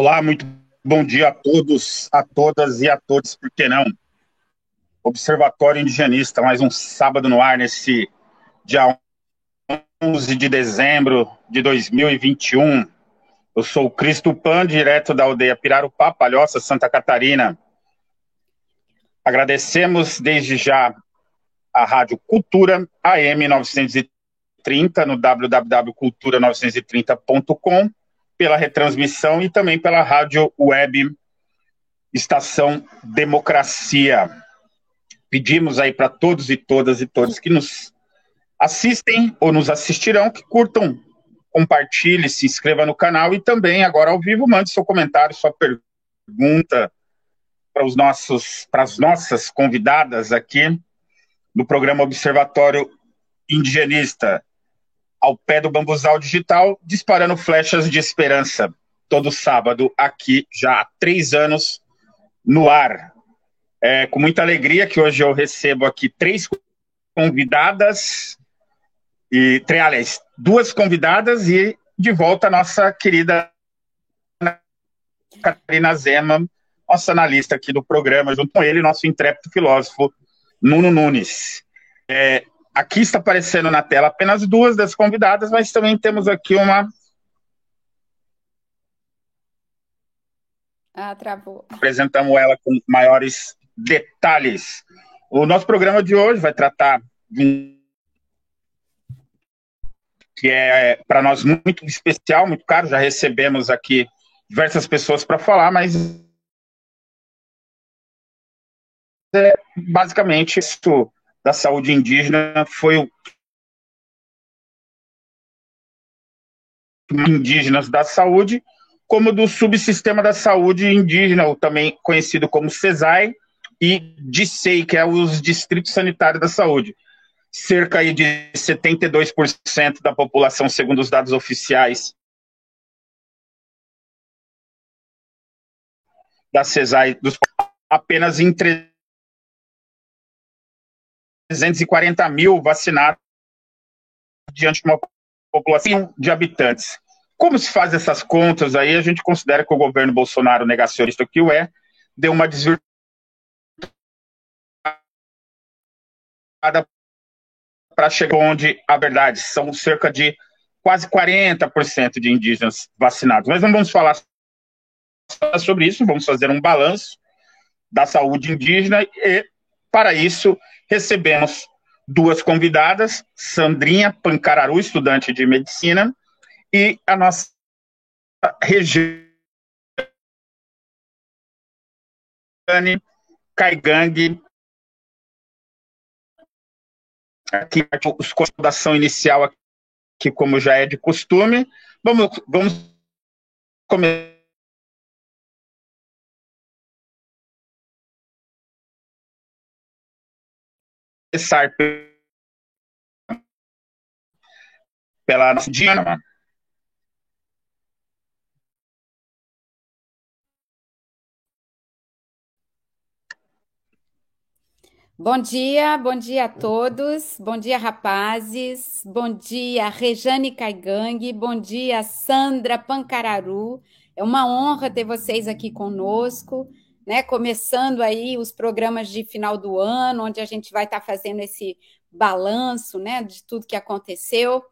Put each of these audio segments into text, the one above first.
Olá, muito bom dia a todos, a todas e a todos, por que não? Observatório Indigenista, mais um sábado no ar, nesse dia 11 de dezembro de 2021. Eu sou o Cristo Pan, direto da aldeia Pirarupá, Palhoça, Santa Catarina. Agradecemos desde já a Rádio Cultura AM 930 no www.cultura930.com pela retransmissão e também pela rádio web Estação Democracia. Pedimos aí para todos e todas e todos que nos assistem ou nos assistirão que curtam, compartilhe, se inscreva no canal e também agora ao vivo mande seu comentário, sua pergunta para os nossos para as nossas convidadas aqui no programa Observatório Indigenista ao pé do bambuzal digital, disparando flechas de esperança. Todo sábado, aqui, já há três anos, no ar. É com muita alegria que hoje eu recebo aqui três convidadas, e, aliás, duas convidadas e de volta a nossa querida Catarina Zema, nossa analista aqui do programa, junto com ele, nosso intrépido filósofo Nuno Nunes. É, Aqui está aparecendo na tela apenas duas das convidadas, mas também temos aqui uma. Ah, travou. Apresentamos ela com maiores detalhes. O nosso programa de hoje vai tratar de que é para nós muito especial, muito caro. Já recebemos aqui diversas pessoas para falar, mas é basicamente isso da saúde indígena foi o indígenas da saúde, como do subsistema da saúde indígena, ou também conhecido como CESAI, e DICEI, que é os Distritos Sanitários da Saúde. Cerca de 72% da população, segundo os dados oficiais da CESAI, apenas em 340 mil vacinados diante de uma população de habitantes. Como se faz essas contas aí? A gente considera que o governo Bolsonaro, negacionista que o é, deu uma desvirtuada para chegar onde a verdade são cerca de quase 40% de indígenas vacinados. Mas não vamos falar sobre isso, vamos fazer um balanço da saúde indígena e, para isso, recebemos duas convidadas, Sandrinha Pancararu, estudante de medicina, e a nossa Regiane Caigang, aqui os da ação inicial aqui, como já é de costume. Vamos, vamos começar começar pela nossa. Bom dia, bom dia a todos, bom dia rapazes, bom dia Rejane Caigang, bom dia Sandra Pancararu, é uma honra ter vocês aqui conosco né? Começando aí os programas de final do ano, onde a gente vai estar tá fazendo esse balanço, né, de tudo que aconteceu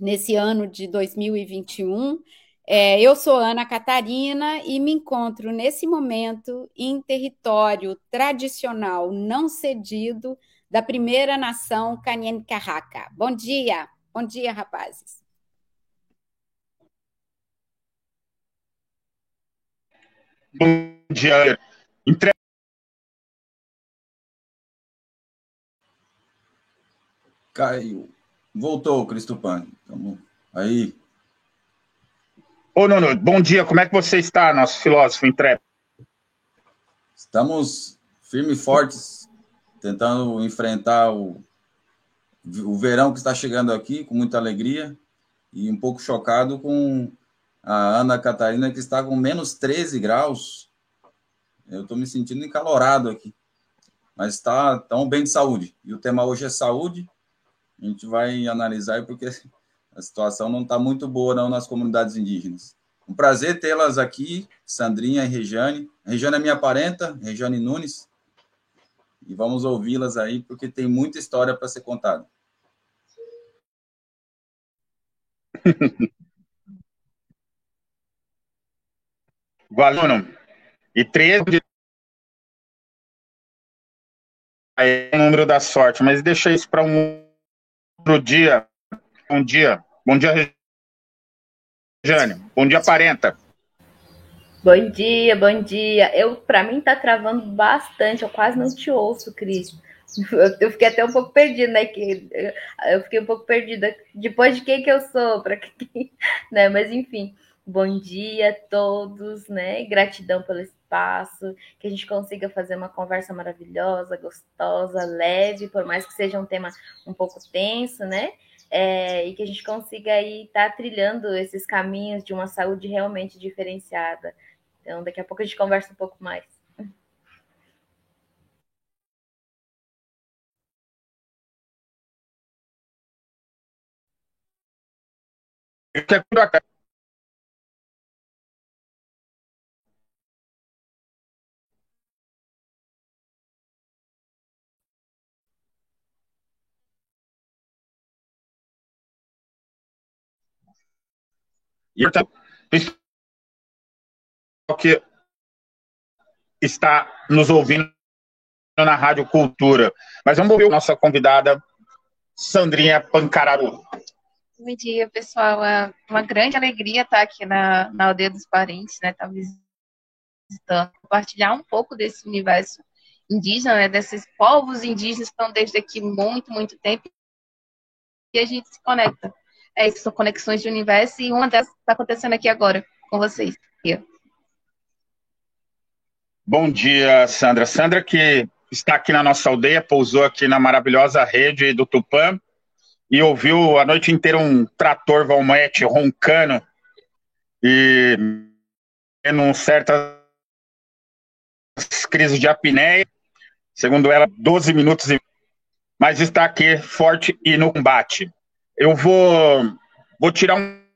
nesse ano de 2021. É, eu sou Ana Catarina e me encontro nesse momento em território tradicional não cedido da primeira nação Canyen Carraca. Bom dia, bom dia, rapazes. Bom dia. Entre... Caiu. Voltou, Cristopani. Tamo aí. Ô, Nuno, bom dia. Como é que você está, nosso filósofo intrépido? Estamos firmes e fortes, tentando enfrentar o, o verão que está chegando aqui com muita alegria e um pouco chocado com a Ana Catarina, que está com menos 13 graus. Eu estou me sentindo encalorado aqui. Mas está tão bem de saúde. E o tema hoje é saúde. A gente vai analisar porque a situação não está muito boa não nas comunidades indígenas. Um prazer tê-las aqui, Sandrinha e Regiane. A Regiane é minha parenta, Regiane Nunes. E vamos ouvi-las aí, porque tem muita história para ser contada. Valendo. E 13 é o número da sorte, mas deixa isso para um outro dia. Bom dia. Bom dia, Jane. Bom dia, Parenta. Bom dia, bom dia. Eu, para mim, tá travando bastante. Eu quase não te ouço, Cris. Eu fiquei até um pouco perdida, né? Que eu fiquei um pouco perdida. Depois de quem que eu sou, para quem, né? Mas enfim, bom dia a todos, né? Gratidão pelo espaço, que a gente consiga fazer uma conversa maravilhosa, gostosa, leve, por mais que seja um tema um pouco tenso, né? É, e que a gente consiga aí estar tá trilhando esses caminhos de uma saúde realmente diferenciada. Então, daqui a pouco a gente conversa um pouco mais. E que está nos ouvindo na Rádio Cultura. Mas vamos ouvir a nossa convidada, Sandrinha Pancararu. Bom dia, pessoal. É uma grande alegria estar aqui na, na Aldeia dos Parentes, né? Estar visitando, compartilhar um pouco desse universo indígena, né? Desses povos indígenas que estão desde aqui muito, muito tempo e a gente se conecta é, são conexões de universo e uma delas está acontecendo aqui agora com vocês. Bom dia, Sandra. Sandra que está aqui na nossa aldeia, pousou aqui na maravilhosa rede do Tupã e ouviu a noite inteira um trator valmete roncando e tendo certas crises de apneia, segundo ela, 12 minutos, mas está aqui forte e no combate. Eu vou, vou tirar um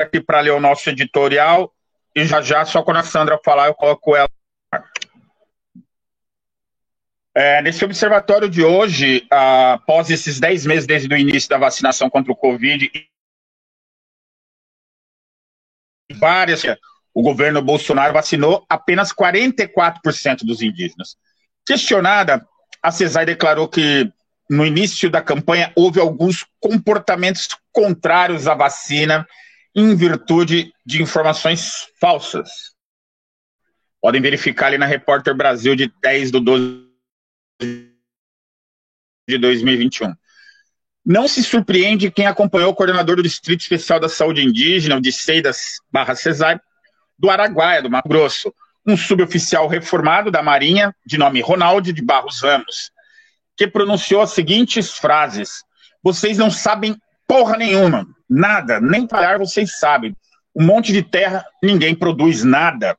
aqui para ler o nosso editorial e já já, só quando a Sandra falar, eu coloco ela. É, nesse observatório de hoje, após esses 10 meses desde o início da vacinação contra o Covid, várias, o governo Bolsonaro vacinou apenas 44% dos indígenas. Questionada, a CESAI declarou que no início da campanha houve alguns comportamentos contrários à vacina em virtude de informações falsas. Podem verificar ali na Repórter Brasil de 10 de 12 de 2021. Não se surpreende quem acompanhou o coordenador do Distrito Especial da Saúde Indígena, o Diceidas barra CESAI, do Araguaia, do Mato Grosso, um suboficial reformado da Marinha, de nome Ronaldo de Barros Ramos, que pronunciou as seguintes frases: Vocês não sabem porra nenhuma, nada, nem parar vocês sabem. Um monte de terra, ninguém produz nada.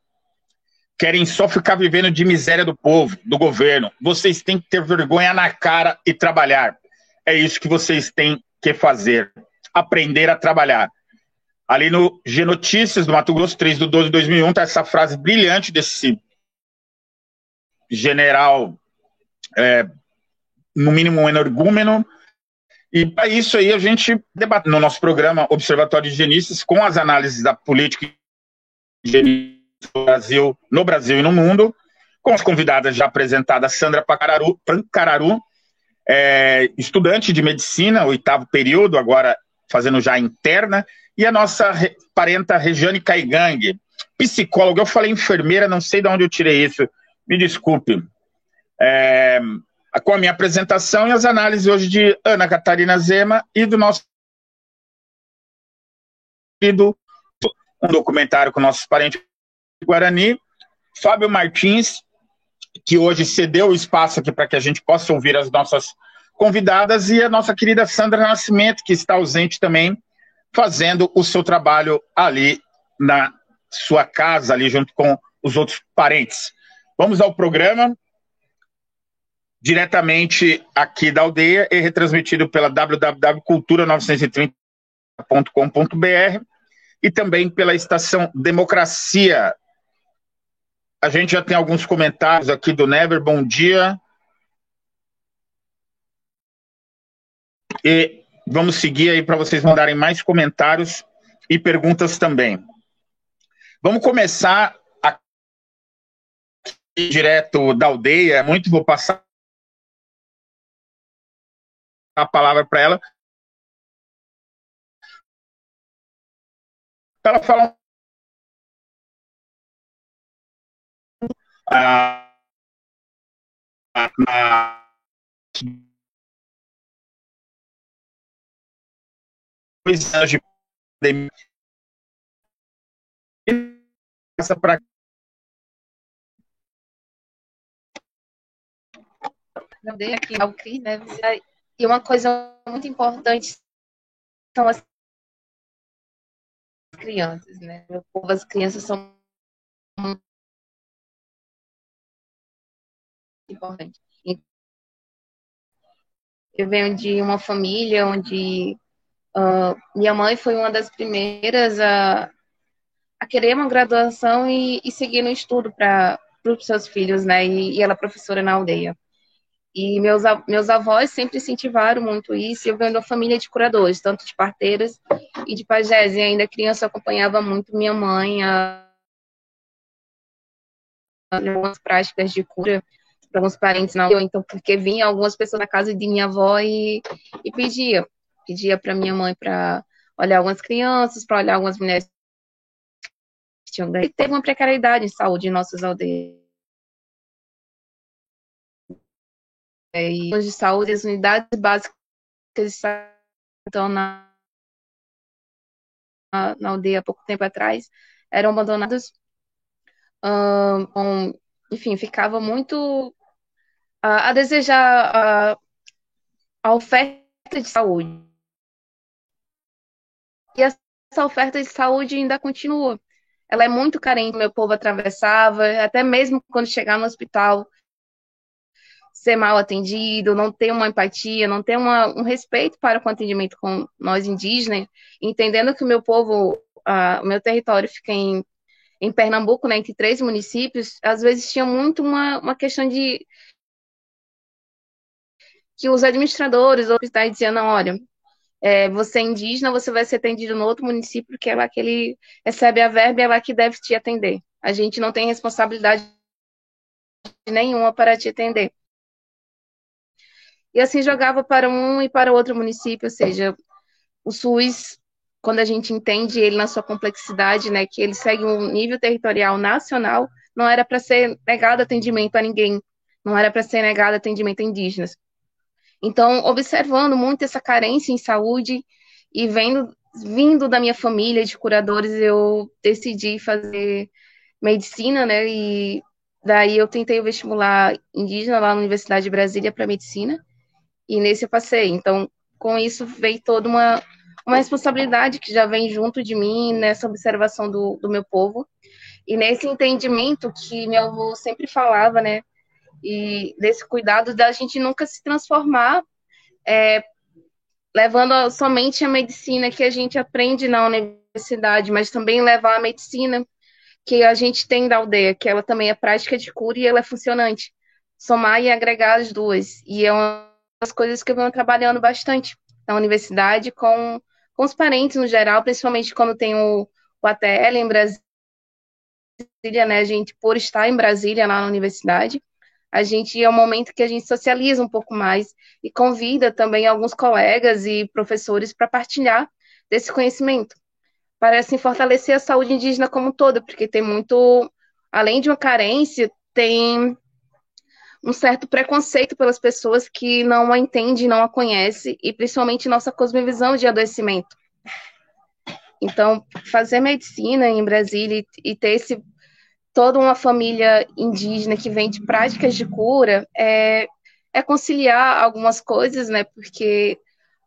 Querem só ficar vivendo de miséria do povo, do governo. Vocês têm que ter vergonha na cara e trabalhar. É isso que vocês têm que fazer. Aprender a trabalhar. Ali no Genotícias do Mato Grosso, 3 de 12 de 2001, está essa frase brilhante desse general, é, no mínimo um energúmeno. E para isso aí a gente debate no nosso programa Observatório de Higienistas com as análises da política no Brasil, no Brasil e no mundo, com as convidadas já apresentadas, Sandra Pacararu, Pancararu, é, estudante de medicina, oitavo período, agora fazendo já interna, e a nossa parenta Regiane Caigang, psicóloga. Eu falei enfermeira, não sei de onde eu tirei isso, me desculpe. É, com a minha apresentação e as análises hoje de Ana Catarina Zema e do nosso um documentário com nossos parentes Guarani, Fábio Martins, que hoje cedeu o espaço aqui para que a gente possa ouvir as nossas convidadas, e a nossa querida Sandra Nascimento, que está ausente também, fazendo o seu trabalho ali na sua casa, ali junto com os outros parentes. Vamos ao programa. diretamente aqui da aldeia e retransmitido pela www.cultura930.com.br e também pela estação Democracia. A gente já tem alguns comentários aqui do Never, bom dia. E vamos seguir aí para vocês mandarem mais comentários e perguntas também. Vamos começar aqui direto da aldeia. Muito vou passar a palavra para ela. Para ela falar ah, na dois anos de pandemia essa para mandei aqui ao CRI, né? E uma coisa muito importante são as crianças, né? Meu povo, as crianças são muito importantes. Eu venho de uma família onde uh, minha mãe foi uma das primeiras a, a querer uma graduação e, e seguir no estudo para os seus filhos, né? E, e ela é professora na aldeia. E meus, meus avós sempre incentivaram muito isso. Eu venho de uma família de curadores, tanto de parteiras e de pajés. E ainda criança acompanhava muito minha mãe a algumas práticas de cura para alguns parentes na então porque vinha algumas pessoas na casa de minha avó e, e pedia para minha mãe para olhar algumas crianças para olhar algumas mulheres que tinham e teve uma precariedade em saúde em nossas aldeias e de saúde, as unidades básicas estão na, na, na, aldeia há pouco tempo atrás eram abandonadas. Um, enfim, ficava muito a, a desejar a, a oferta de saúde. E essa oferta de saúde ainda continua. Ela é muito carente, meu povo atravessava, até mesmo quando chegar no hospital, ser mal atendido, não ter uma empatia, não ter uma, um respeito para o atendimento com nós indígenas, entendendo que o meu povo, uh, o meu território fica em, em Pernambuco, né, entre três municípios, às vezes tinha muito uma, uma questão de que os administradores ou hospitais diziam, não, olha, é, você é indígena, você vai ser atendido no outro município, porque é lá que ele recebe a verba e é lá que deve te atender. A gente não tem responsabilidade nenhuma para te atender e assim jogava para um e para outro município, ou seja, o SUS, quando a gente entende ele na sua complexidade, né, que ele segue um nível territorial nacional, não era para ser negado atendimento a ninguém, não era para ser negado atendimento a indígenas. Então, observando muito essa carência em saúde e vendo vindo da minha família de curadores, eu decidi fazer medicina, né? E daí eu tentei o vestibular indígena lá na Universidade de Brasília para medicina e nesse eu passei. Então, com isso veio toda uma, uma responsabilidade que já vem junto de mim nessa observação do, do meu povo e nesse entendimento que meu avô sempre falava, né? E desse cuidado da gente nunca se transformar é, levando somente a medicina que a gente aprende na universidade, mas também levar a medicina que a gente tem da aldeia, que ela também é prática de cura e ela é funcionante. Somar e agregar as duas. E é uma as coisas que eu venho trabalhando bastante na universidade com, com os parentes no geral, principalmente quando tem o, o ATL em Brasília, né? A gente, por estar em Brasília, lá na universidade, a gente é um momento que a gente socializa um pouco mais e convida também alguns colegas e professores para partilhar desse conhecimento, para assim fortalecer a saúde indígena como um todo, porque tem muito, além de uma carência, tem um certo preconceito pelas pessoas que não a entendem, não a conhecem, e principalmente nossa cosmovisão de adoecimento. Então, fazer medicina em Brasília e, ter esse, toda uma família indígena que vem de práticas de cura é, é conciliar algumas coisas, né? Porque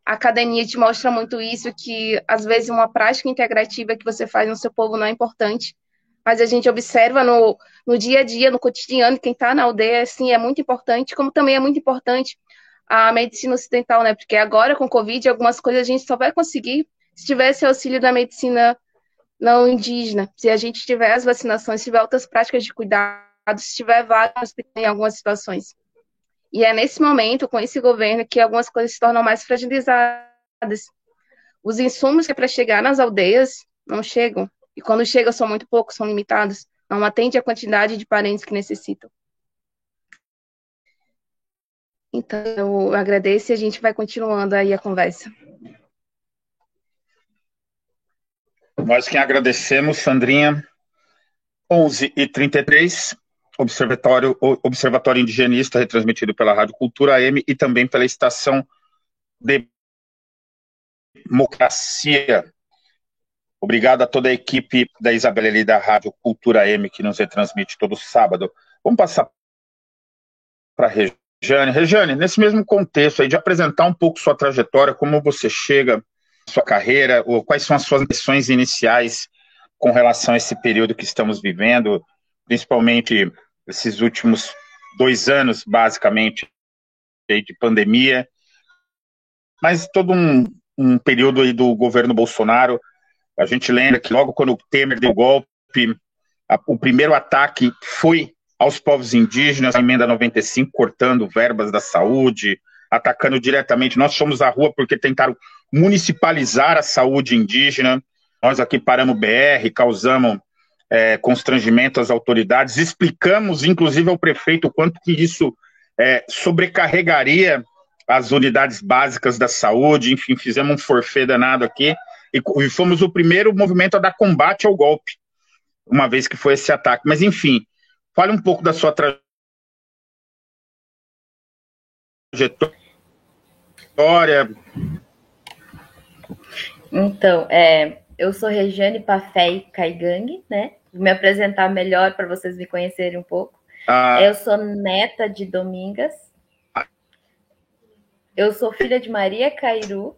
a academia te mostra muito isso, que às vezes uma prática integrativa que você faz no seu povo não é importante, mas a gente observa no, no dia a dia, no cotidiano, quem está na aldeia, assim, é muito importante, como também é muito importante a medicina ocidental, né? Porque agora, com o Covid, algumas coisas a gente só vai conseguir se tiver esse auxílio da medicina não indígena, se a gente tiver as vacinações, se tiver outras práticas de cuidado, se tiver vagas em algumas situações. E é nesse momento, com esse governo, que algumas coisas se tornam mais fragilizadas. Os insumos que é para chegar nas aldeias não chegam. E quando chegam, são muito poucos, são limitados. Não atende a quantidade de parentes que necessitam. Então, eu agradeço e a gente vai continuando aí a conversa. Nós quem agradecemos, Sandrinha. 11 e 33 Observatório, Observatório Indigenista, retransmitido pela Rádio Cultura M e também pela estação Democracia. Obrigado a toda a equipe da Isabela e da Rádio Cultura M que nos retransmite todo sábado. Vamos passar para a Rejane. Rejane, nesse mesmo contexto aí de apresentar um pouco sua trajetória, como você chega, sua carreira, ou quais são as suas impressões iniciais com relação a esse período que estamos vivendo, principalmente esses últimos dois anos, basicamente, de pandemia, mas todo um, um período aí do governo Bolsonaro. A gente lembra que logo quando o Temer deu o golpe, a, o primeiro ataque foi aos povos indígenas, a emenda 95, cortando verbas da saúde, atacando diretamente. Nós fomos à rua porque tentaram municipalizar a saúde indígena. Nós aqui paramos BR, causamos é, constrangimento às autoridades, explicamos, inclusive, ao prefeito quanto que isso é, sobrecarregaria as unidades básicas da saúde, enfim, fizemos um forfê danado aqui, e, e fomos o primeiro movimento a dar combate ao golpe, uma vez que foi esse ataque. Mas, enfim, fale um pouco da sua trajetória. Então, é, eu sou Regiane Pafé Caigang, né? Vou me apresentar melhor para vocês me conhecerem um pouco. Ah. Eu sou neta de Domingas. Eu sou filha de Maria Cairu.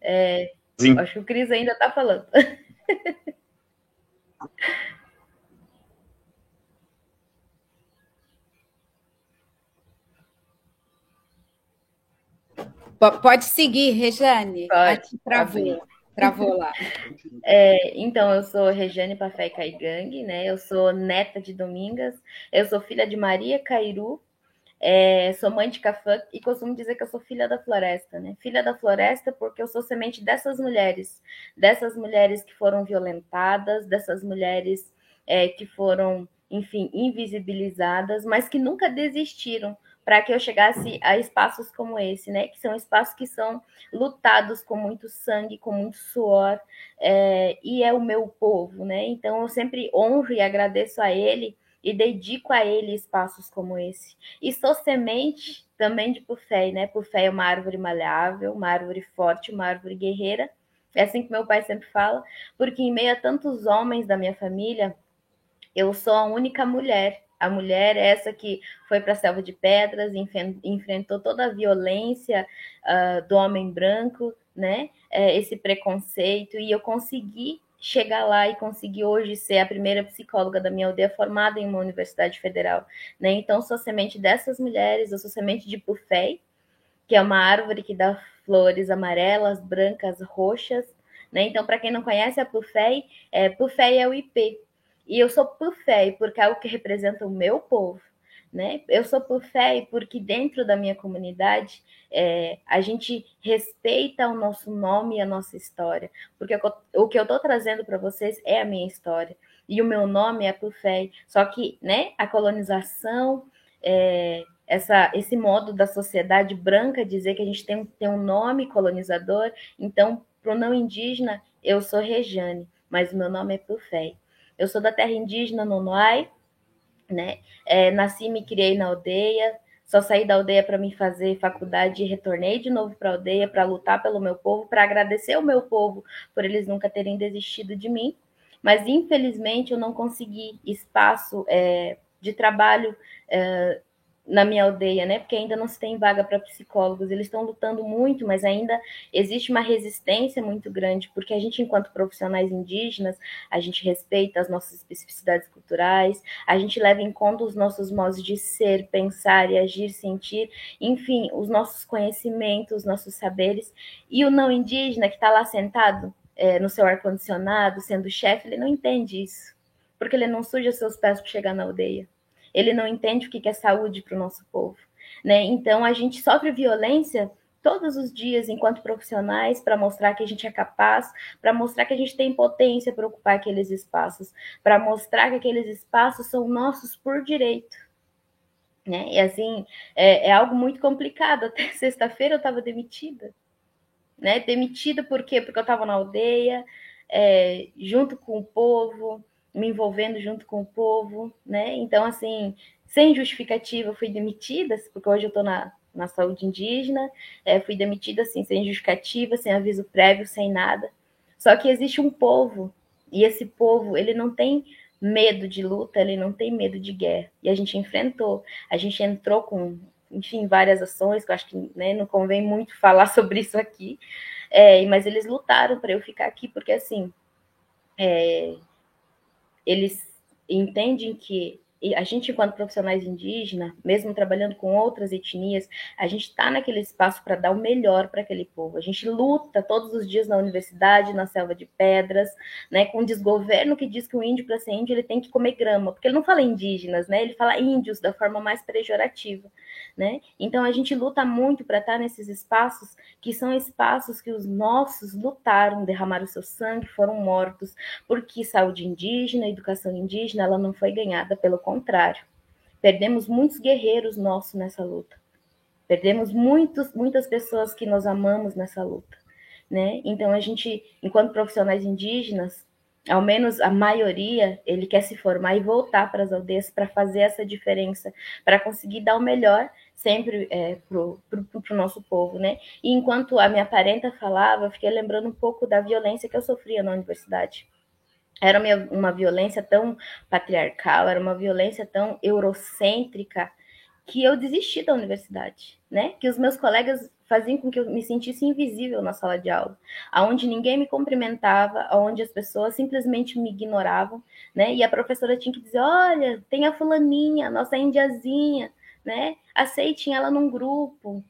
É, acho que o Cris ainda está falando. Pode seguir, Rejane. Pode. Travou. Travou lá. É, então, eu sou Regiane Pafé Caigang, né? Eu sou neta de Domingas, eu sou filha de Maria Cairu, é, sou mãe de Cafã e costumo dizer que eu sou filha da floresta, né? Filha da floresta porque eu sou semente dessas mulheres, dessas mulheres que foram violentadas, dessas mulheres é, que foram, enfim, invisibilizadas, mas que nunca desistiram para que eu chegasse a espaços como esse, né? Que são espaços que são lutados com muito sangue, com muito suor, é, e é o meu povo, né? Então eu sempre honro e agradeço a ele e dedico a ele espaços como esse. E sou semente também de Pufé, né? Pufé é uma árvore maleável, uma árvore forte, uma árvore guerreira. É assim que meu pai sempre fala, porque em meio a tantos homens da minha família, eu sou a única mulher a mulher, essa que foi para a selva de pedras, enfrentou toda a violência uh, do homem branco, né? É, esse preconceito, e eu consegui chegar lá e conseguir hoje ser a primeira psicóloga da minha aldeia formada em uma universidade federal, né? Então, sou semente dessas mulheres, eu sou semente de Pufei, que é uma árvore que dá flores amarelas, brancas, roxas, né? Então, para quem não conhece a Pufei, é, Pufei é o IP, e eu sou fé, porque é o que representa o meu povo. Né? Eu sou fé porque dentro da minha comunidade é, a gente respeita o nosso nome e a nossa história, porque o que eu estou trazendo para vocês é a minha história e o meu nome é fé. Só que, né? A colonização, é, essa, esse modo da sociedade branca dizer que a gente tem, tem um nome colonizador. Então, para o não indígena, eu sou Rejane, mas o meu nome é fé. Eu sou da terra indígena Nonoai, né? É, nasci e me criei na aldeia. Só saí da aldeia para me fazer faculdade e retornei de novo para a aldeia para lutar pelo meu povo, para agradecer ao meu povo por eles nunca terem desistido de mim. Mas infelizmente eu não consegui espaço é, de trabalho é, na minha aldeia, né? Porque ainda não se tem vaga para psicólogos. Eles estão lutando muito, mas ainda existe uma resistência muito grande, porque a gente, enquanto profissionais indígenas, a gente respeita as nossas especificidades culturais, a gente leva em conta os nossos modos de ser, pensar e agir, sentir, enfim, os nossos conhecimentos, os nossos saberes. E o não indígena que está lá sentado é, no seu ar-condicionado, sendo chefe, ele não entende isso, porque ele não suja seus pés para chegar na aldeia ele não entende o que é saúde para o nosso povo. Né? Então, a gente sofre violência todos os dias enquanto profissionais para mostrar que a gente é capaz, para mostrar que a gente tem potência para ocupar aqueles espaços, para mostrar que aqueles espaços são nossos por direito. Né? E assim, é, é algo muito complicado. Até sexta-feira eu estava demitida. Né? Demitida por quê? Porque eu estava na aldeia, é, junto com o povo, me envolvendo junto com o povo, né? Então, assim, sem justificativa, fui demitida, porque hoje eu estou na, na saúde indígena, é, fui demitida, assim, sem justificativa, sem aviso prévio, sem nada. Só que existe um povo, e esse povo, ele não tem medo de luta, ele não tem medo de guerra. E a gente enfrentou, a gente entrou com, enfim, várias ações, que eu acho que né, não convém muito falar sobre isso aqui, é, mas eles lutaram para eu ficar aqui, porque assim, é, eles entendem que a gente, enquanto profissionais indígenas, mesmo trabalhando com outras etnias, a gente está naquele espaço para dar o melhor para aquele povo. A gente luta todos os dias na universidade, na selva de pedras, né, com um desgoverno que diz que o índio, para ser índio, ele tem que comer grama, porque ele não fala indígenas, né, ele fala índios da forma mais pejorativa. Né? Então a gente luta muito para estar nesses espaços que são espaços que os nossos lutaram, derramaram seu sangue, foram mortos, porque saúde indígena, educação indígena, ela não foi ganhada, pelo contrário. Perdemos muitos guerreiros nossos nessa luta. Perdemos muitos, muitas pessoas que nós amamos nessa luta. Né? Então a gente, enquanto profissionais indígenas, ao menos a maioria, ele quer se formar e voltar para as aldeias para fazer essa diferença, para conseguir dar o melhor sempre é, para o nosso povo, né? E enquanto a minha parenta falava, eu fiquei lembrando um pouco da violência que eu sofria na universidade. Era uma, violência tão patriarcal, era uma violência tão eurocêntrica, que eu desisti da universidade, né? Que os meus colegas faziam com que eu me sentisse invisível na sala de aula, aonde ninguém me cumprimentava, aonde as pessoas simplesmente me ignoravam, né? E a professora tinha que dizer: "Olha, tem a fulaninha, nossa indiazinha, né? Aceitem ela num grupo,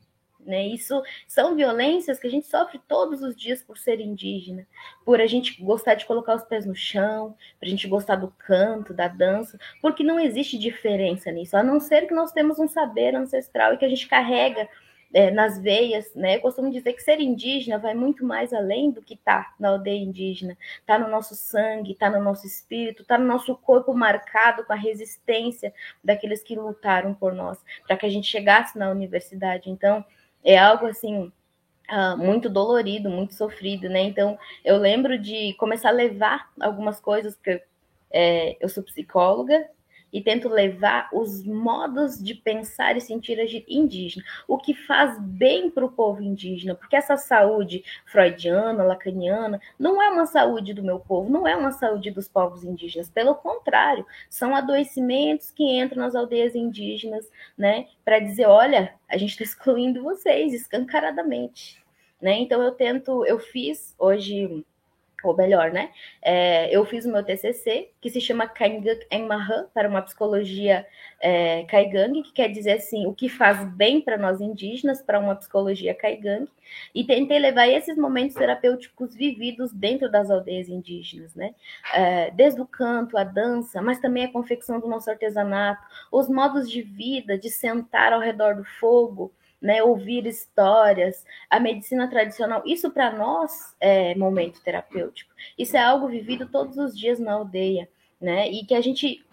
né? Isso são violências que a gente sofre todos os dias por ser indígena, por a gente gostar de colocar os pés no chão, por a gente gostar do canto, da dança, porque não existe diferença nisso, a não ser que nós temos um saber ancestral e que a gente carrega é, nas veias, né? Eu costumo dizer que ser indígena vai muito mais além do que tá na aldeia indígena, tá no nosso sangue, tá no nosso espírito, tá no nosso corpo marcado com a resistência daqueles que lutaram por nós, para que a gente chegasse na universidade. Então, é algo assim uh, muito dolorido, muito sofrido, né? Então, eu lembro de começar a levar algumas coisas, porque é, eu sou psicóloga, e tento levar os modos de pensar e sentir indígena, o que faz bem para o povo indígena, porque essa saúde freudiana, lacaniana, não é uma saúde do meu povo, não é uma saúde dos povos indígenas, pelo contrário, são adoecimentos que entram nas aldeias indígenas, né, para dizer, olha, a gente está excluindo vocês escancaradamente, né? Então eu tento, eu fiz hoje ou melhor, né? É, eu fiz o meu TCC, que se chama Kainguk Engmahan, para uma psicologia é, Kaigang, que quer dizer assim, o que faz bem para nós indígenas, para uma psicologia Kaigang, e tentei levar esses momentos terapêuticos vividos dentro das aldeias indígenas, né? É, desde o canto, a dança, mas também a confecção do nosso artesanato, os modos de vida, de sentar ao redor do fogo, né, ouvir histórias, a medicina tradicional, isso para nós é momento terapêutico. Isso é algo vivido todos os dias na aldeia, né? E que a gente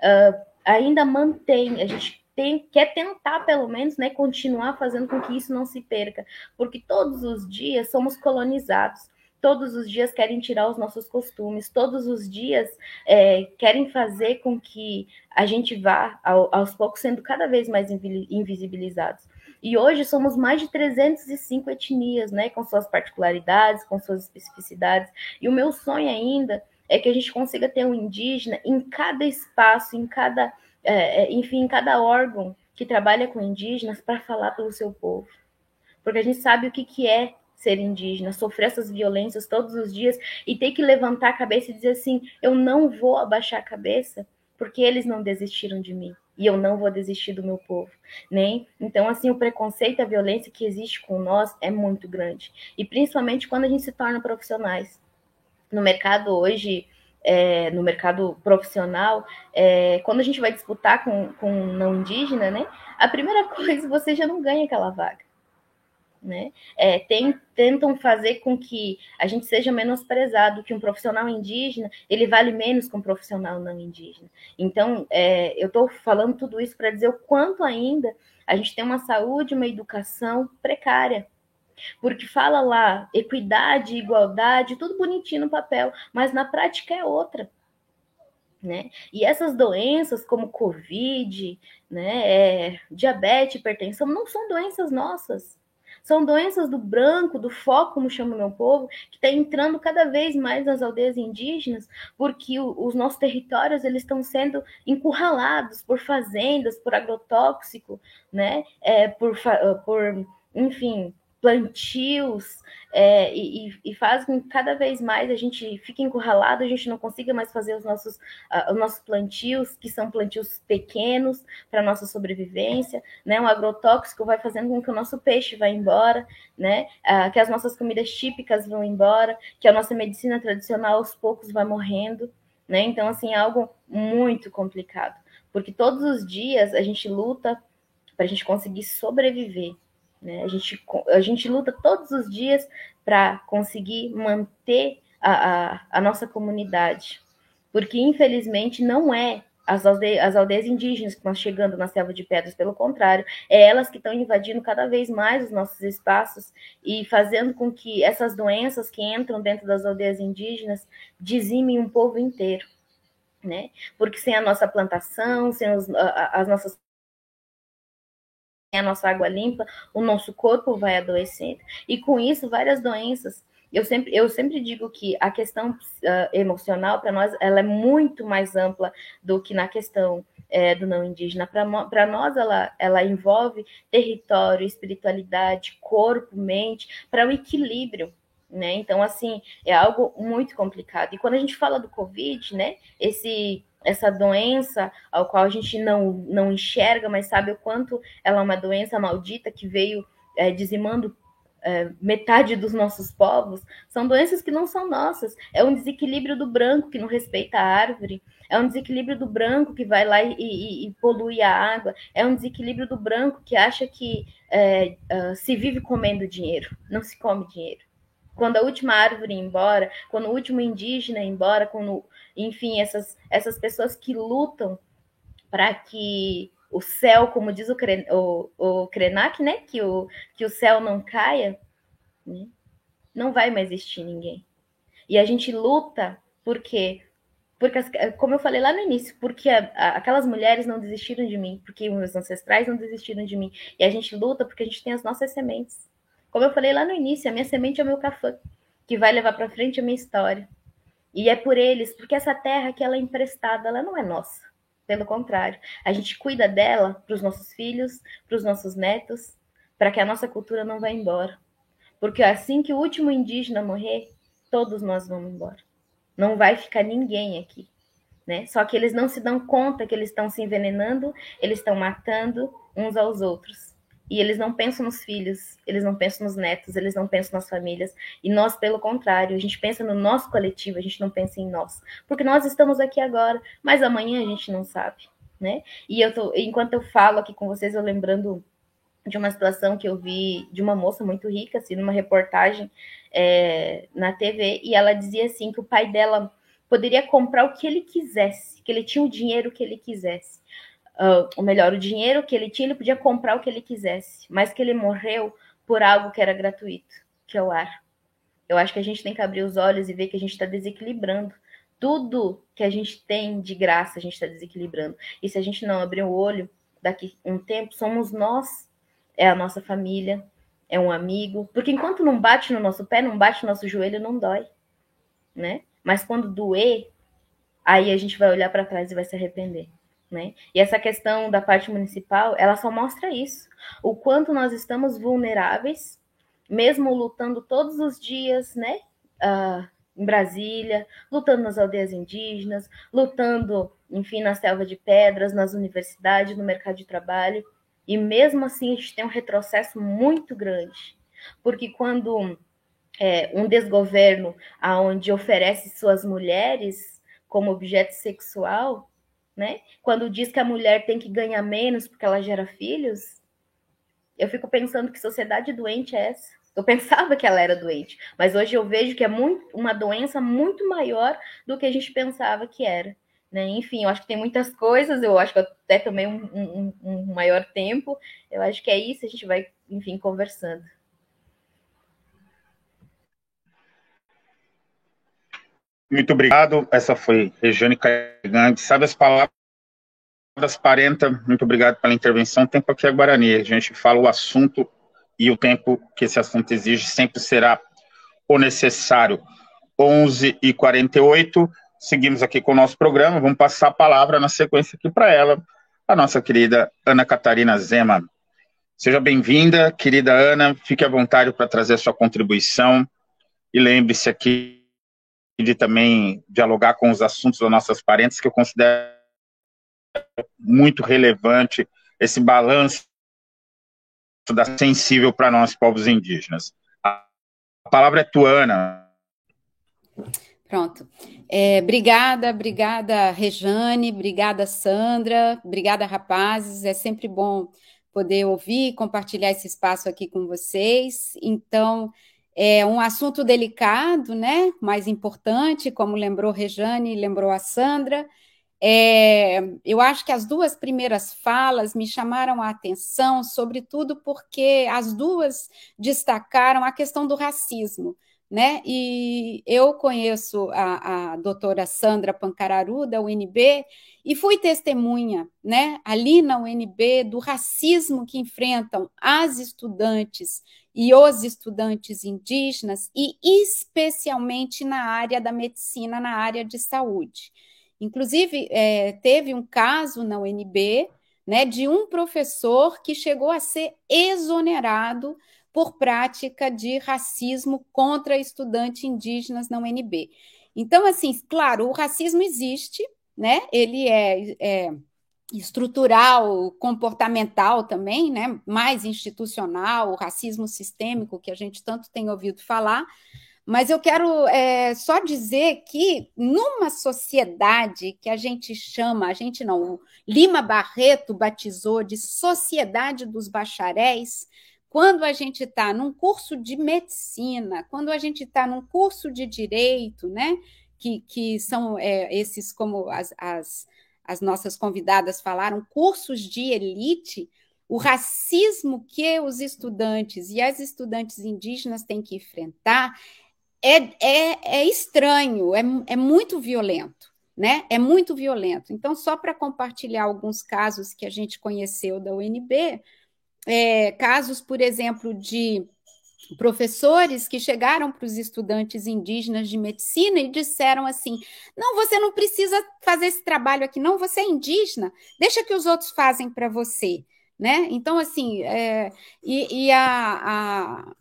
uh, ainda mantém, a gente tem, quer tentar, pelo menos, né, continuar fazendo com que isso não se perca, porque todos os dias somos colonizados. Todos os dias querem tirar os nossos costumes, todos os dias é, querem fazer com que a gente vá, ao, aos poucos, sendo cada vez mais invisibilizados. E hoje somos mais de 305 etnias, né, com suas particularidades, com suas especificidades. E o meu sonho ainda é que a gente consiga ter um indígena em cada espaço, em cada, é, é, enfim, em cada órgão que trabalha com indígenas para falar pelo seu povo. Porque a gente sabe o que, que é ser indígena, sofrer essas violências todos os dias e ter que levantar a cabeça e dizer assim: eu não vou abaixar a cabeça porque eles não desistiram de mim e eu não vou desistir do meu povo, né? então assim o preconceito, a violência que existe com nós é muito grande e principalmente quando a gente se torna profissionais no mercado hoje é, no mercado profissional, é, quando a gente vai disputar com, com um não indígena, né? A primeira coisa, você já não ganha aquela vaga. Né? É, tem, tentam fazer com que a gente seja menosprezado, que um profissional indígena ele vale menos que um profissional não indígena. Então, é, eu estou falando tudo isso para dizer o quanto ainda a gente tem uma saúde, uma educação precária. Porque fala lá equidade, igualdade, tudo bonitinho no papel, mas na prática é outra. Né? E essas doenças como Covid, né, é, diabetes, hipertensão, não são doenças nossas. São doenças do branco, do foco, como chama o meu povo, que está entrando cada vez mais nas aldeias indígenas, porque o, os nossos territórios eles estão sendo encurralados por fazendas, por agrotóxico, né? É, por, por, enfim, plantios é, e, e, faz com que cada vez mais a gente fique encurralado, a gente não consiga mais fazer os nossos, uh, os nossos plantios, que são plantios pequenos para nossa sobrevivência, né? Um agrotóxico vai fazendo com que o nosso peixe vá embora, né? Uh, que as nossas comidas típicas vão embora, que a nossa medicina tradicional aos poucos vai morrendo, né? Então, assim, é algo muito complicado, porque todos os dias a gente luta para a gente conseguir sobreviver, né? A, gente, a gente luta todos os dias para conseguir manter a, a, a, nossa comunidade, porque infelizmente não é as aldeias, as aldeias indígenas que estão chegando na selva de pedras, pelo contrário, é elas que estão invadindo cada vez mais os nossos espaços e fazendo com que essas doenças que entram dentro das aldeias indígenas dizimem um povo inteiro. Né? Porque sem a nossa plantação, sem os, as nossas a nossa água limpa, o nosso corpo vai adoecendo. E com isso, várias doenças. Eu sempre, eu sempre digo que a questão uh, emocional, para nós, ela é muito mais ampla do que na questão é, do não indígena. Para nós, ela, ela envolve território, espiritualidade, corpo, mente, para o equilíbrio. Né? Então, assim, é algo muito complicado. E quando a gente fala do Covid, né, esse essa doença ao qual a gente não, não enxerga, mas sabe o quanto ela é uma doença maldita que veio é, dizimando é, metade dos nossos povos, são doenças que não são nossas. É um desequilíbrio do branco que não respeita a árvore, é um desequilíbrio do branco que vai lá e, e, e polui a água, é um desequilíbrio do branco que acha que é, uh, se vive comendo dinheiro, não se come dinheiro. Quando a última árvore ir embora, quando o último indígena ir embora, quando enfim, essas, essas pessoas que lutam para que o céu, como diz o, o, o Krenak, né, que o, que o céu não caia, né, não vai mais existir ninguém. E a gente luta porque, porque como eu falei lá no início, porque a, a, aquelas mulheres não desistiram de mim, porque meus ancestrais não desistiram de mim. E a gente luta porque a gente tem as nossas sementes. Como eu falei lá no início, a minha semente é o meu café, que vai levar para frente a minha história. E é por eles, porque essa terra que ela é emprestada, ela não é nossa. Pelo contrário, a gente cuida dela para os nossos filhos, para os nossos netos, para que a nossa cultura não vá embora. Porque assim que o último indígena morrer, todos nós vamos embora. Não vai ficar ninguém aqui. Né? Só que eles não se dão conta que eles estão se envenenando, eles estão matando uns aos outros. E eles não pensam nos filhos, eles não pensam nos netos, eles não pensam nas famílias. E nós, pelo contrário, a gente pensa no nosso coletivo, a gente não pensa em nós. Porque nós estamos aqui agora, mas amanhã a gente não sabe, né? E eu tô, enquanto eu falo aqui com vocês, eu lembrando de uma situação que eu vi de uma moça muito rica, assim, numa reportagem é, na TV, e ela dizia assim que o pai dela poderia comprar o que ele quisesse, que ele tinha o dinheiro que ele quisesse uh, ou melhor, o dinheiro que ele tinha, ele podia comprar o que ele quisesse, mas que ele morreu por algo que era gratuito, que é o ar. Eu acho que a gente tem que abrir os olhos e ver que a gente está desequilibrando. Tudo que a gente tem de graça, a gente está desequilibrando. E se a gente não abrir o olho, daqui um tempo, somos nós, é a nossa família, é um amigo. Porque enquanto não bate no nosso pé, não bate no nosso joelho, não dói, né? Mas quando doer, aí a gente vai olhar para trás e vai se arrepender Né? E essa questão da parte municipal, ela só mostra isso, o quanto nós estamos vulneráveis, mesmo lutando todos os dias, né, uh, em Brasília, lutando nas aldeias indígenas, lutando, enfim, na selva de pedras, nas universidades, no mercado de trabalho, e mesmo assim a gente tem um retrocesso muito grande, porque quando é, um desgoverno aonde oferece suas mulheres como objeto sexual, né? Quando diz que a mulher tem que ganhar menos porque ela gera filhos, eu fico pensando que sociedade doente é essa. Eu pensava que ela era doente, mas hoje eu vejo que é muito, uma doença muito maior do que a gente pensava que era. Né? Enfim, eu acho que tem muitas coisas, eu acho que até também um, um, um maior tempo. Eu acho que é isso, a gente vai, enfim, conversando. Muito obrigado. Essa foi Regiane Caigante. Sabe as palavras parenta? Muito obrigado pela intervenção. O tempo aqui é Guarani. A gente fala o assunto e o tempo que esse assunto exige sempre será o necessário. 11 e 48 seguimos aqui com o nosso programa. Vamos passar a palavra na sequência aqui para ela, a nossa querida Ana Catarina Zema. Seja bem-vinda, querida Ana. Fique à vontade para trazer a sua contribuição. E lembre-se aqui de também dialogar com os assuntos das nossas parentes, que eu considero muito relevante esse balanço da sensível para nós, povos indígenas. A palavra é tua, Ana. Pronto. É, obrigada, obrigada, Rejane, obrigada, Sandra, obrigada, rapazes. É sempre bom poder ouvir compartilhar esse espaço aqui com vocês. Então, é um assunto delicado, né? Mais importante, como lembrou Rejane lembrou a Sandra. É, eu acho que as duas primeiras falas me chamaram a atenção, sobretudo porque as duas destacaram a questão do racismo. Né? E eu conheço a, a doutora Sandra Pancararu, da UNB, e fui testemunha, né, ali na UNB, do racismo que enfrentam as estudantes e os estudantes indígenas, e especialmente na área da medicina, na área de saúde. Inclusive, é, teve um caso na UNB né, de um professor que chegou a ser exonerado por prática de racismo contra estudantes indígenas na UNB. Então, assim, claro, o racismo existe, né? Ele é, é estrutural, comportamental também, né? mais institucional, o racismo sistêmico que a gente tanto tem ouvido falar. Mas eu quero é, só dizer que numa sociedade que a gente chama, a gente não, Lima Barreto batizou de sociedade dos bacharéis, quando a gente está num curso de medicina, quando a gente está num curso de direito, né? Que, que são é, esses como as, as as nossas convidadas falaram, cursos de elite, o racismo que os estudantes e as estudantes indígenas têm que enfrentar é, é, é estranho, é, é muito violento. Né? É muito violento. Então, só para compartilhar alguns casos que a gente conheceu da UNB, é, casos, por exemplo, de professores que chegaram para os estudantes indígenas de medicina e disseram assim: não, você não precisa fazer esse trabalho aqui, não, você é indígena, deixa que os outros fazem para você. Né? Então, assim, é, e, e a,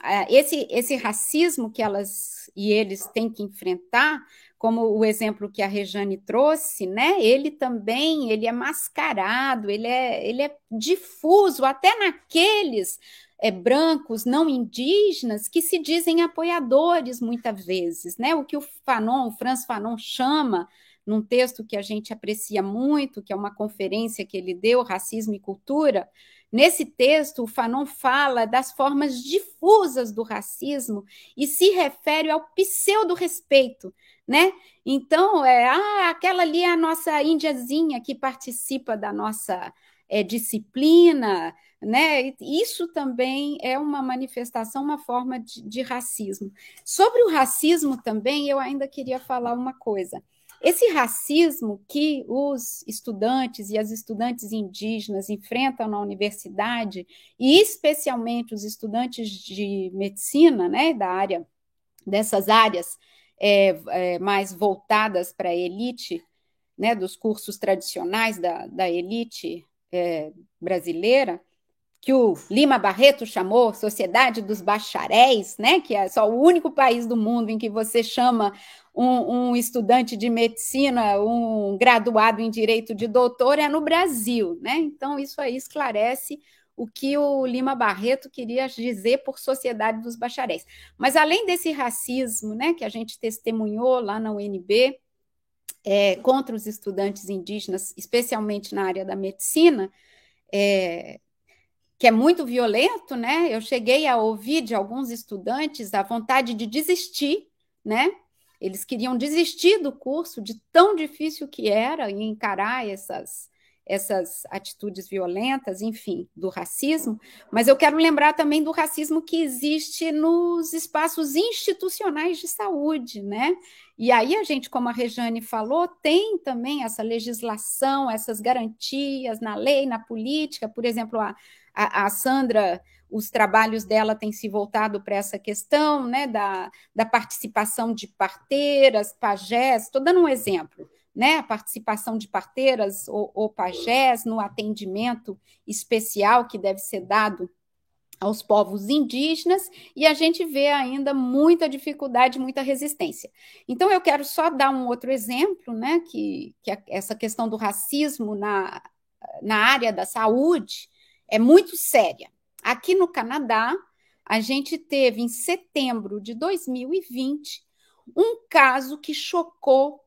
a, esse, esse racismo que elas e eles têm que enfrentar, como o exemplo que a Rejane trouxe, né? Ele também ele é mascarado, ele é, ele é difuso até naqueles é, brancos não indígenas que se dizem apoiadores muitas vezes, né? O que o Fanon, o Franz Fanon chama num texto que a gente aprecia muito, que é uma conferência que ele deu, Racismo e Cultura. Nesse texto, o Fanon fala das formas difusas do racismo e se refere ao pseudo-respeito, né? Então, é, ah, aquela ali é a nossa índiazinha que participa da nossa é, disciplina, né? Isso também é uma manifestação, uma forma de, de racismo. Sobre o racismo também, eu ainda queria falar uma coisa. Esse racismo que os estudantes e as estudantes indígenas enfrentam na universidade, e especialmente os estudantes de medicina, né, da área, dessas áreas é, é, mais voltadas para a elite, né, dos cursos tradicionais da, da elite é, brasileira, que o Lima Barreto chamou Sociedade dos Bacharéis, né, que é só o único país do mundo em que você chama um, um, estudante de medicina, um graduado em direito de doutor, é no Brasil. Né? Então, isso aí esclarece o que o Lima Barreto queria dizer por Sociedade dos Bacharéis. Mas, além desse racismo né, que a gente testemunhou lá na UNB, é, contra os estudantes indígenas, especialmente na área da medicina, é, que é muito violento, né? Eu cheguei a ouvir de alguns estudantes a vontade de desistir, né? Eles queriam desistir do curso de tão difícil que era encarar essas essas atitudes violentas, enfim, do racismo, mas eu quero lembrar também do racismo que existe nos espaços institucionais de saúde, né? E aí a gente, como a Rejane falou, tem também essa legislação, essas garantias na lei, na política, por exemplo, a, a, a Sandra os trabalhos dela têm se voltado para essa questão né, da, da participação de parteiras, pajés, estou dando um exemplo né, a participação de parteiras ou, ou pajés no atendimento especial que deve ser dado aos povos indígenas, e a gente vê ainda muita dificuldade, muita resistência. Então, eu quero só dar um outro exemplo, né, que, que essa questão do racismo na, na área da saúde é muito séria. Aqui no Canadá, a gente teve, em setembro de 2020, um caso que chocou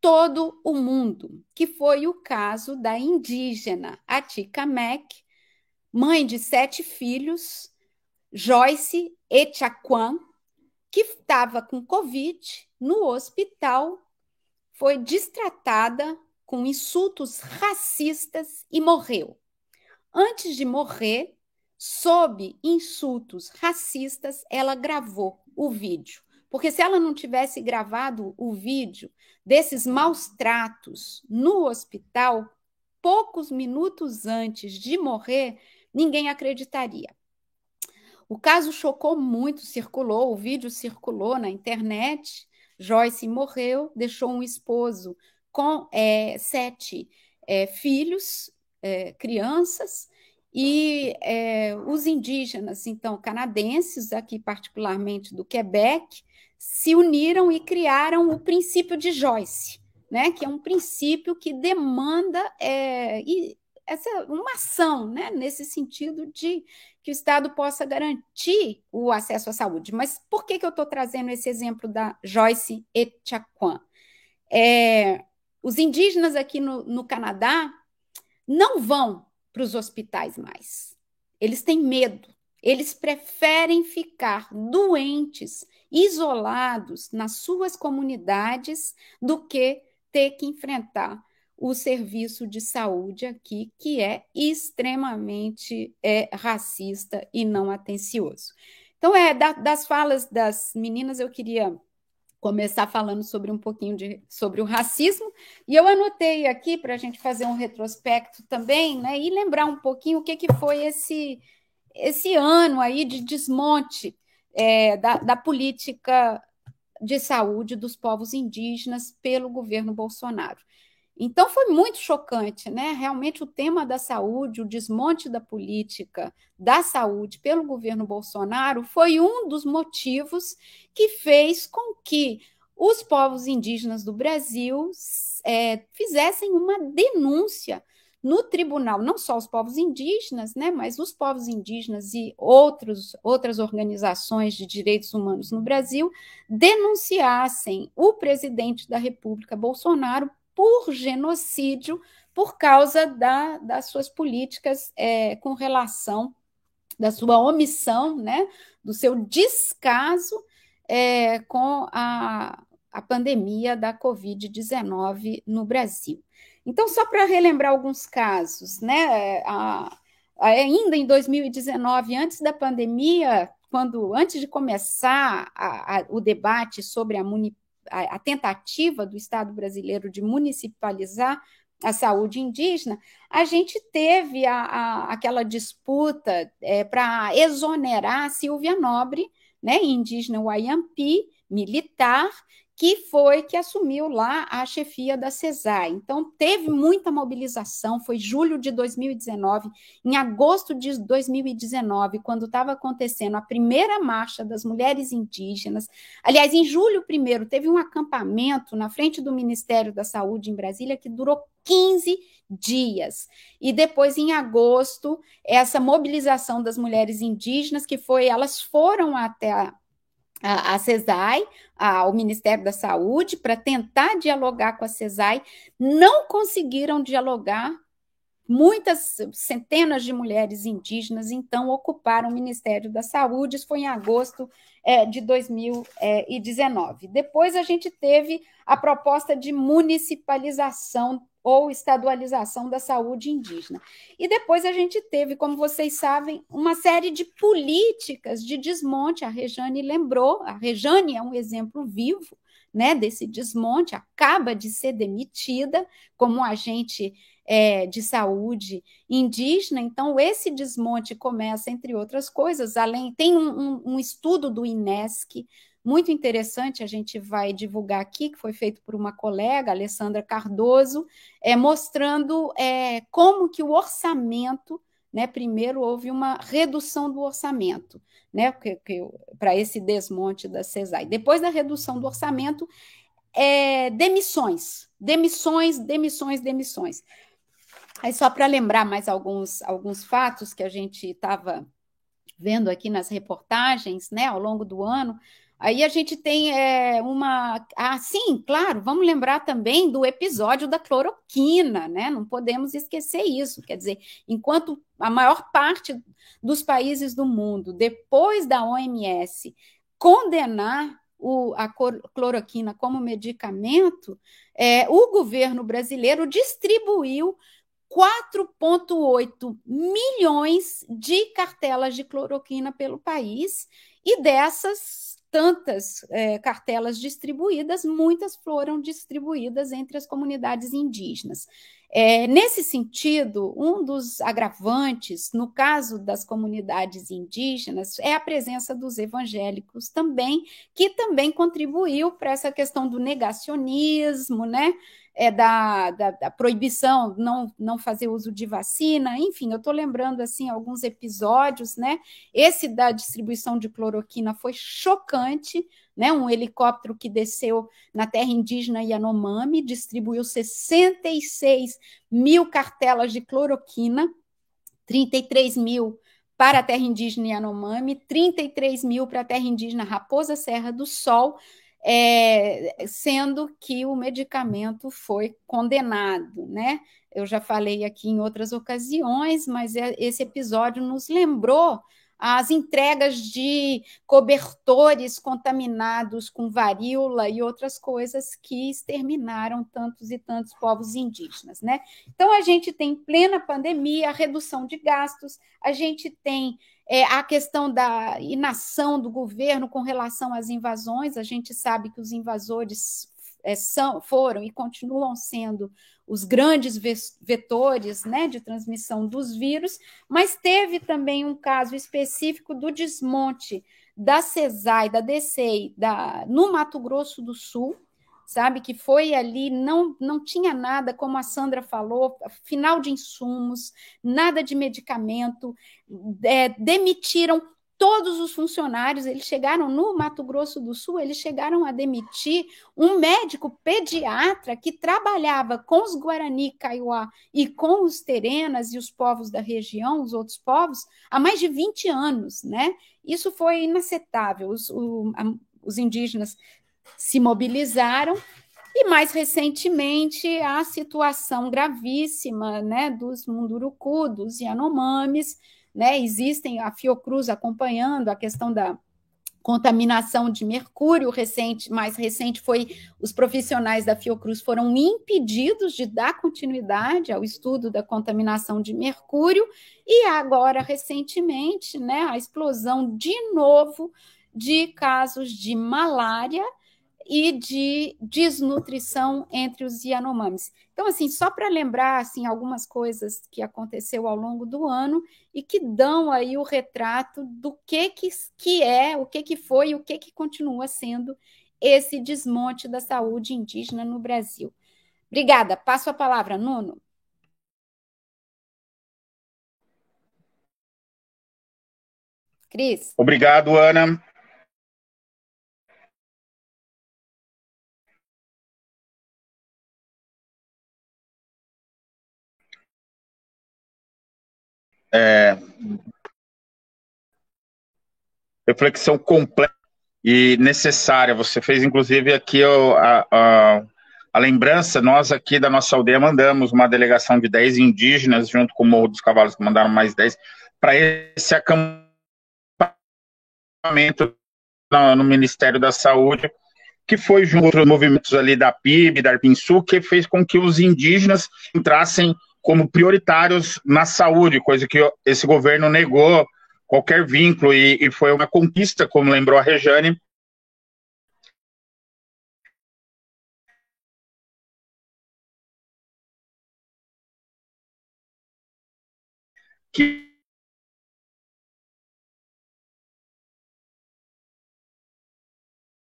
todo o mundo, que foi o caso da indígena Atika mãe de sete filhos, Joyce Echaquan, que estava com Covid no hospital, foi distratada com insultos racistas e morreu. Antes de morrer, sob insultos racistas, ela gravou o vídeo. Porque se ela não tivesse gravado o vídeo desses maus tratos no hospital, poucos minutos antes de morrer, ninguém acreditaria. O caso chocou muito, circulou, o vídeo circulou na internet. Joyce morreu, deixou um esposo com é, sete é, filhos, é, crianças, e é, os indígenas, então, canadenses, aqui particularmente do Quebec, se uniram e criaram o princípio de Joyce, né, que é um princípio que demanda é, essa, uma ação né, nesse sentido de que o Estado possa garantir o acesso à saúde. Mas por que, que eu estou trazendo esse exemplo da Joyce Echaquan? É, os indígenas aqui no, no Canadá não vão para os hospitais mais. Eles têm medo, eles preferem ficar doentes isolados nas suas comunidades do que ter que enfrentar o serviço de saúde aqui, que é extremamente é, racista e não atencioso. Então, é da, das falas das meninas, eu queria começar falando sobre um pouquinho de, sobre o racismo, e eu anotei aqui para a gente fazer um retrospecto também, né, e lembrar um pouquinho o que, que foi esse, esse ano aí de desmonte é, da, da política de saúde dos povos indígenas pelo governo Bolsonaro. Então foi muito chocante, né? Realmente o tema da saúde, o desmonte da política da saúde pelo governo Bolsonaro foi um dos motivos que fez com que os povos indígenas do Brasil é, fizessem uma denúncia no tribunal, não só os povos indígenas, né, mas os povos indígenas e outros, outras organizações de direitos humanos no Brasil denunciassem o presidente da República, Bolsonaro, por genocídio por causa da, das suas políticas é, com relação da sua omissão, né, do seu descaso é, com a, a pandemia da Covid-19 no Brasil. Então, só para relembrar alguns casos, né? A, a, ainda em 2019, antes da pandemia, quando antes de começar a, o debate sobre a, tentativa do Estado brasileiro de municipalizar a saúde indígena, a gente teve aquela disputa é, para exonerar a Silvia Nobre, né, indígena Wayampi, militar, que foi que assumiu lá a chefia da CESAI. Então, teve muita mobilização, foi julho de 2019, em agosto de 2019, quando estava acontecendo a primeira marcha das mulheres indígenas. Aliás, em julho primeiro, teve um acampamento na frente do Ministério da Saúde em Brasília que durou 15 dias. E depois, em agosto, essa mobilização das mulheres indígenas, que foi, elas foram até a, CESAI, ao Ministério da Saúde, para tentar dialogar com a CESAI, não conseguiram dialogar. Muitas centenas de mulheres indígenas então ocuparam o Ministério da Saúde, isso foi em agosto é, de 2019. Depois a gente teve a proposta de municipalização ou estadualização da saúde indígena. E depois a gente teve, como vocês sabem, uma série de políticas de desmonte. A Rejane lembrou, a Rejane é um exemplo vivo né, desse desmonte, acaba de ser demitida como agente é, de saúde indígena. Então, esse desmonte começa, entre outras coisas, além. Tem um, um, um estudo do INESC muito interessante, a gente vai divulgar aqui, que foi feito por uma colega, Alessandra Cardoso, é, mostrando é, como que o orçamento, né, primeiro houve uma redução do orçamento, né, para esse desmonte da CESAI. Depois da redução do orçamento, é, demissões, demissões, demissões, demissões. Aí só para lembrar mais alguns, alguns fatos que a gente estava vendo aqui nas reportagens, né, ao longo do ano, Aí a gente tem é, uma. Ah, sim, claro, vamos lembrar também do episódio da cloroquina, né? Não podemos esquecer isso. Quer dizer, enquanto a maior parte dos países do mundo, depois da OMS, condenar o, a cloroquina como medicamento, é, o governo brasileiro distribuiu 4,8 milhões de cartelas de cloroquina pelo país, e dessas tantas é, cartelas distribuídas, muitas foram distribuídas entre as comunidades indígenas. É, nesse sentido, um dos agravantes, no caso das comunidades indígenas, é a presença dos evangélicos também, que também contribuiu para essa questão do negacionismo, né? É, da, da, da, proibição, não, não fazer uso de vacina, enfim, eu estou lembrando assim alguns episódios, né? Esse da distribuição de cloroquina foi chocante, né? Um helicóptero que desceu na terra indígena Yanomami distribuiu 66 mil cartelas de cloroquina, 33 mil para a terra indígena Yanomami, 33 mil para a terra indígena Raposa Serra do Sol, é, sendo que o medicamento foi condenado, né? Eu já falei aqui em outras ocasiões, mas é, esse episódio nos lembrou as entregas de cobertores contaminados com varíola e outras coisas que exterminaram tantos e tantos povos indígenas, né? Então a gente tem plena pandemia, redução de gastos, a gente tem é, a questão da inação do governo com relação às invasões, a gente sabe que os invasores é, são, foram e continuam sendo os grandes vetores né, de transmissão dos vírus, mas teve também um caso específico do desmonte da CESAI, da DCEI, da, no Mato Grosso do Sul, sabe? Que foi ali, não, não tinha nada, como a Sandra falou, final de insumos, nada de medicamento, é, demitiram todos os funcionários, eles chegaram no Mato Grosso do Sul, eles chegaram a demitir um médico pediatra que trabalhava com os Guarani Kaiowá e com os Terenas e os povos da região, os outros povos, há mais de 20 anos, né? Isso foi inaceitável. Os, o, a, os indígenas se mobilizaram. E mais recentemente a situação gravíssima né, dos Munduruku, dos Yanomamis, né, existem a Fiocruz acompanhando a questão da contaminação de mercúrio. Recente, mais recente foi os profissionais da Fiocruz foram impedidos de dar continuidade ao estudo da contaminação de mercúrio. E agora recentemente, né, a explosão de novo de casos de malária e de desnutrição entre os Yanomamis. Então, assim, só para lembrar assim, algumas coisas que aconteceu ao longo do ano e que dão aí o retrato do que, que, que é, o que, que foi e o que, que continua sendo esse desmonte da saúde indígena no Brasil. Obrigada. Passo a palavra, Nuno. Cris. Obrigado, Ana. É, reflexão completa e necessária. Você fez, inclusive, aqui a, a, a, lembrança. Nós aqui da nossa aldeia mandamos uma delegação de 10 indígenas, junto com o Morro dos Cavalos, que mandaram mais 10, para esse acampamento no, no, Ministério da Saúde, que foi junto outros movimentos ali da PIB, da Arpinsul, que fez com que os indígenas entrassem como prioritários na saúde, coisa que esse governo negou qualquer vínculo e, e foi uma conquista, como lembrou a Rejane, que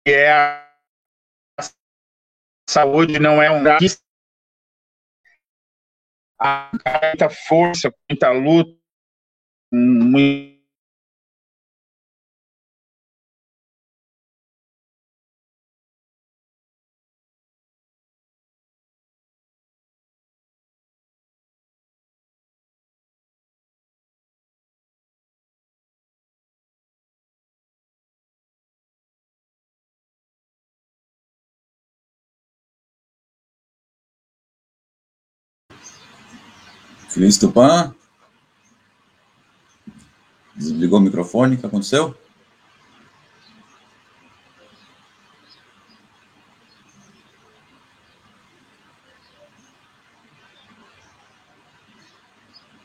é a saúde não é um muita força, muita luta, muito Feliz Tupã. Desligou o microfone, o que aconteceu?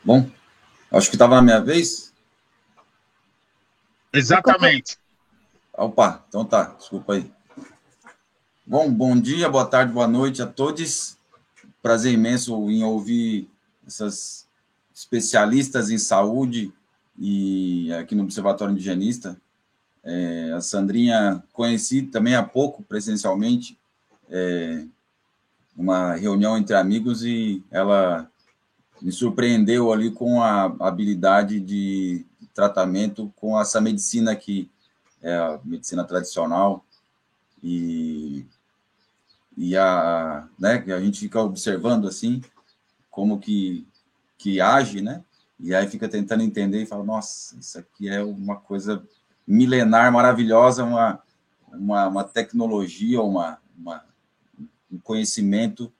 Bom, acho que estava na minha vez. Exatamente. Opa, então tá, desculpa aí. Bom, bom dia, boa tarde, boa noite a todos. Prazer imenso em ouvir essas especialistas em saúde e aqui no Observatório Indigenista. É, a Sandrinha conheci também há pouco, presencialmente, é, uma reunião entre amigos e ela me surpreendeu ali com a habilidade de tratamento com essa medicina que é a medicina tradicional e e a né que a gente fica observando assim como que, que age, né? E aí fica tentando entender e fala, nossa, isso aqui é uma coisa milenar, maravilhosa, uma, uma, uma tecnologia, uma, uma, um conhecimento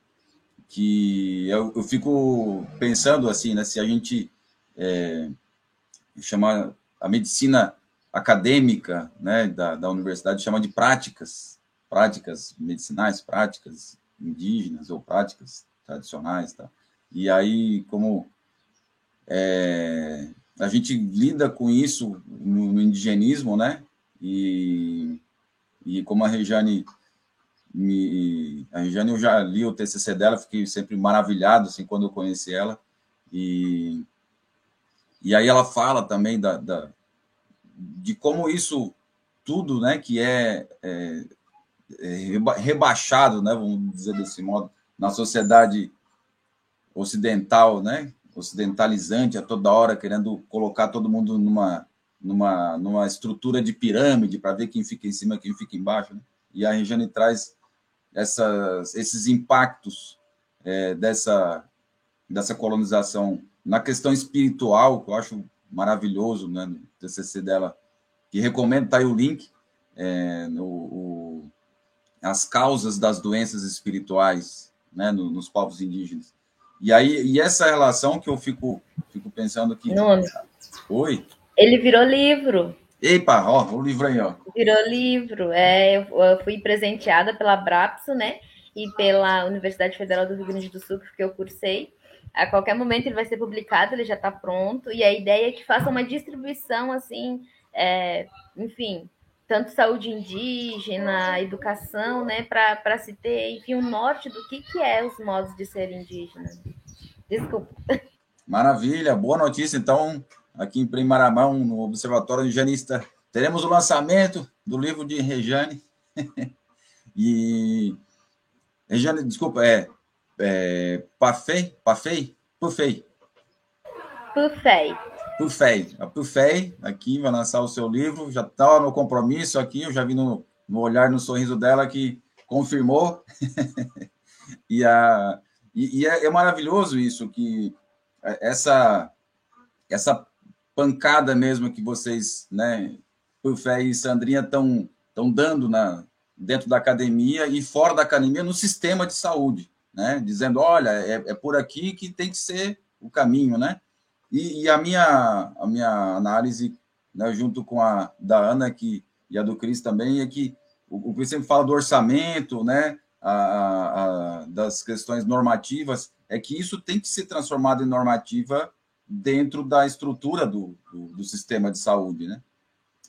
que eu, eu fico pensando assim, né? Se a gente é, chamar a medicina acadêmica né, da, da universidade chama de práticas, práticas medicinais, práticas indígenas ou práticas tradicionais, tá? E aí, como é, a gente lida com isso no, no, indigenismo, né? E, e como a Rejane me, a Rejane eu já li o TCC dela, fiquei sempre maravilhado assim quando eu conheci ela e e aí ela fala também da, da de como isso tudo, né, que é, é, é rebaixado, né, vamos dizer desse modo, na sociedade ocidental, né? Ocidentalizante a toda hora, querendo colocar todo mundo numa, numa, numa estrutura de pirâmide para ver quem fica em cima quem fica embaixo. Né? E a Regiane traz essas, esses impactos é, dessa, dessa colonização na questão espiritual, que eu acho maravilhoso, né? No TCC dela, que recomendo, tá aí o link, é, no, o, as causas das doenças espirituais, né? No, nos povos indígenas. E aí, e essa relação que eu fico, fico pensando que. Nuno. Oi? Ele virou livro. Epa, ó, o livro aí, ó. Virou livro. É, eu fui presenteada pela Brapso, né? E pela Universidade Federal do Rio Grande do Sul, que eu cursei. A qualquer momento ele vai ser publicado, ele já está pronto. E a ideia é que faça uma distribuição, assim, é, enfim, tanto saúde indígena, educação, né, para se ter, enfim, um norte do que, que é os modos de ser indígena. Desculpa. Maravilha, boa notícia. Então, aqui em Primaramão, no Observatório Indigenista, teremos o lançamento do livro de Rejane. E. Regiane, desculpa, é. é Pafei? Pafei? Pufei. Pufei. Pufei. A Pufei, aqui, vai lançar o seu livro, já está no compromisso aqui, eu já vi no, no olhar, no sorriso dela que confirmou. e a, e, e é, é, maravilhoso isso, que essa, essa pancada mesmo que vocês, né, Pufé e Sandrinha, estão dando na, dentro da academia e fora da academia no sistema de saúde, né? Dizendo, olha, é, é por aqui que tem que ser o caminho, né? E, e a minha a minha análise, né, junto com a da Ana que e a do Cris também, é que o, o sempre fala do orçamento, né? A, a, das questões normativas, é que isso tem que ser transformado em normativa dentro da estrutura do, do, do sistema de saúde, né?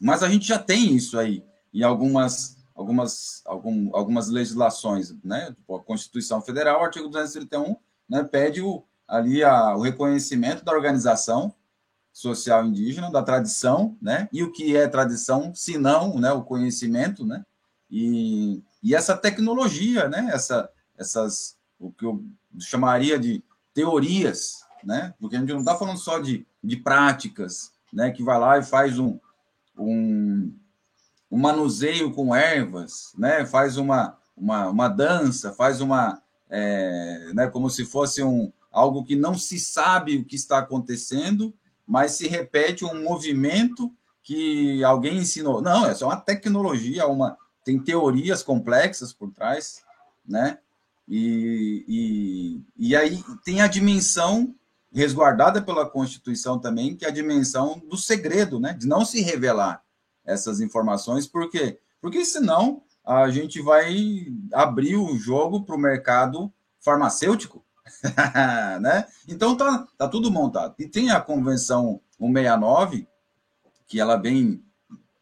Mas a gente já tem isso aí em algumas algumas, algum, algumas legislações, né? Tipo, a Constituição Federal, artigo 231, né, pede o, ali a, o reconhecimento da organização social indígena, da tradição, né? E o que é tradição, se não, né, o conhecimento, né? E, e essa tecnologia, né? Essa, essas, o que eu chamaria de teorias, né? Porque a gente não está falando só de, de práticas, né? Que vai lá e faz um, um, um manuseio com ervas, né? Faz uma, uma, uma dança, faz uma, é, né? Como se fosse um algo que não se sabe o que está acontecendo, mas se repete um movimento que alguém ensinou. Não, é só uma tecnologia, uma tem teorias complexas por trás, né? E, e, e aí tem a dimensão resguardada pela Constituição também, que é a dimensão do segredo, né? De não se revelar essas informações, por quê? Porque senão a gente vai abrir o jogo para o mercado farmacêutico, né? Então tá, tá tudo montado. E tem a Convenção 169, que ela bem,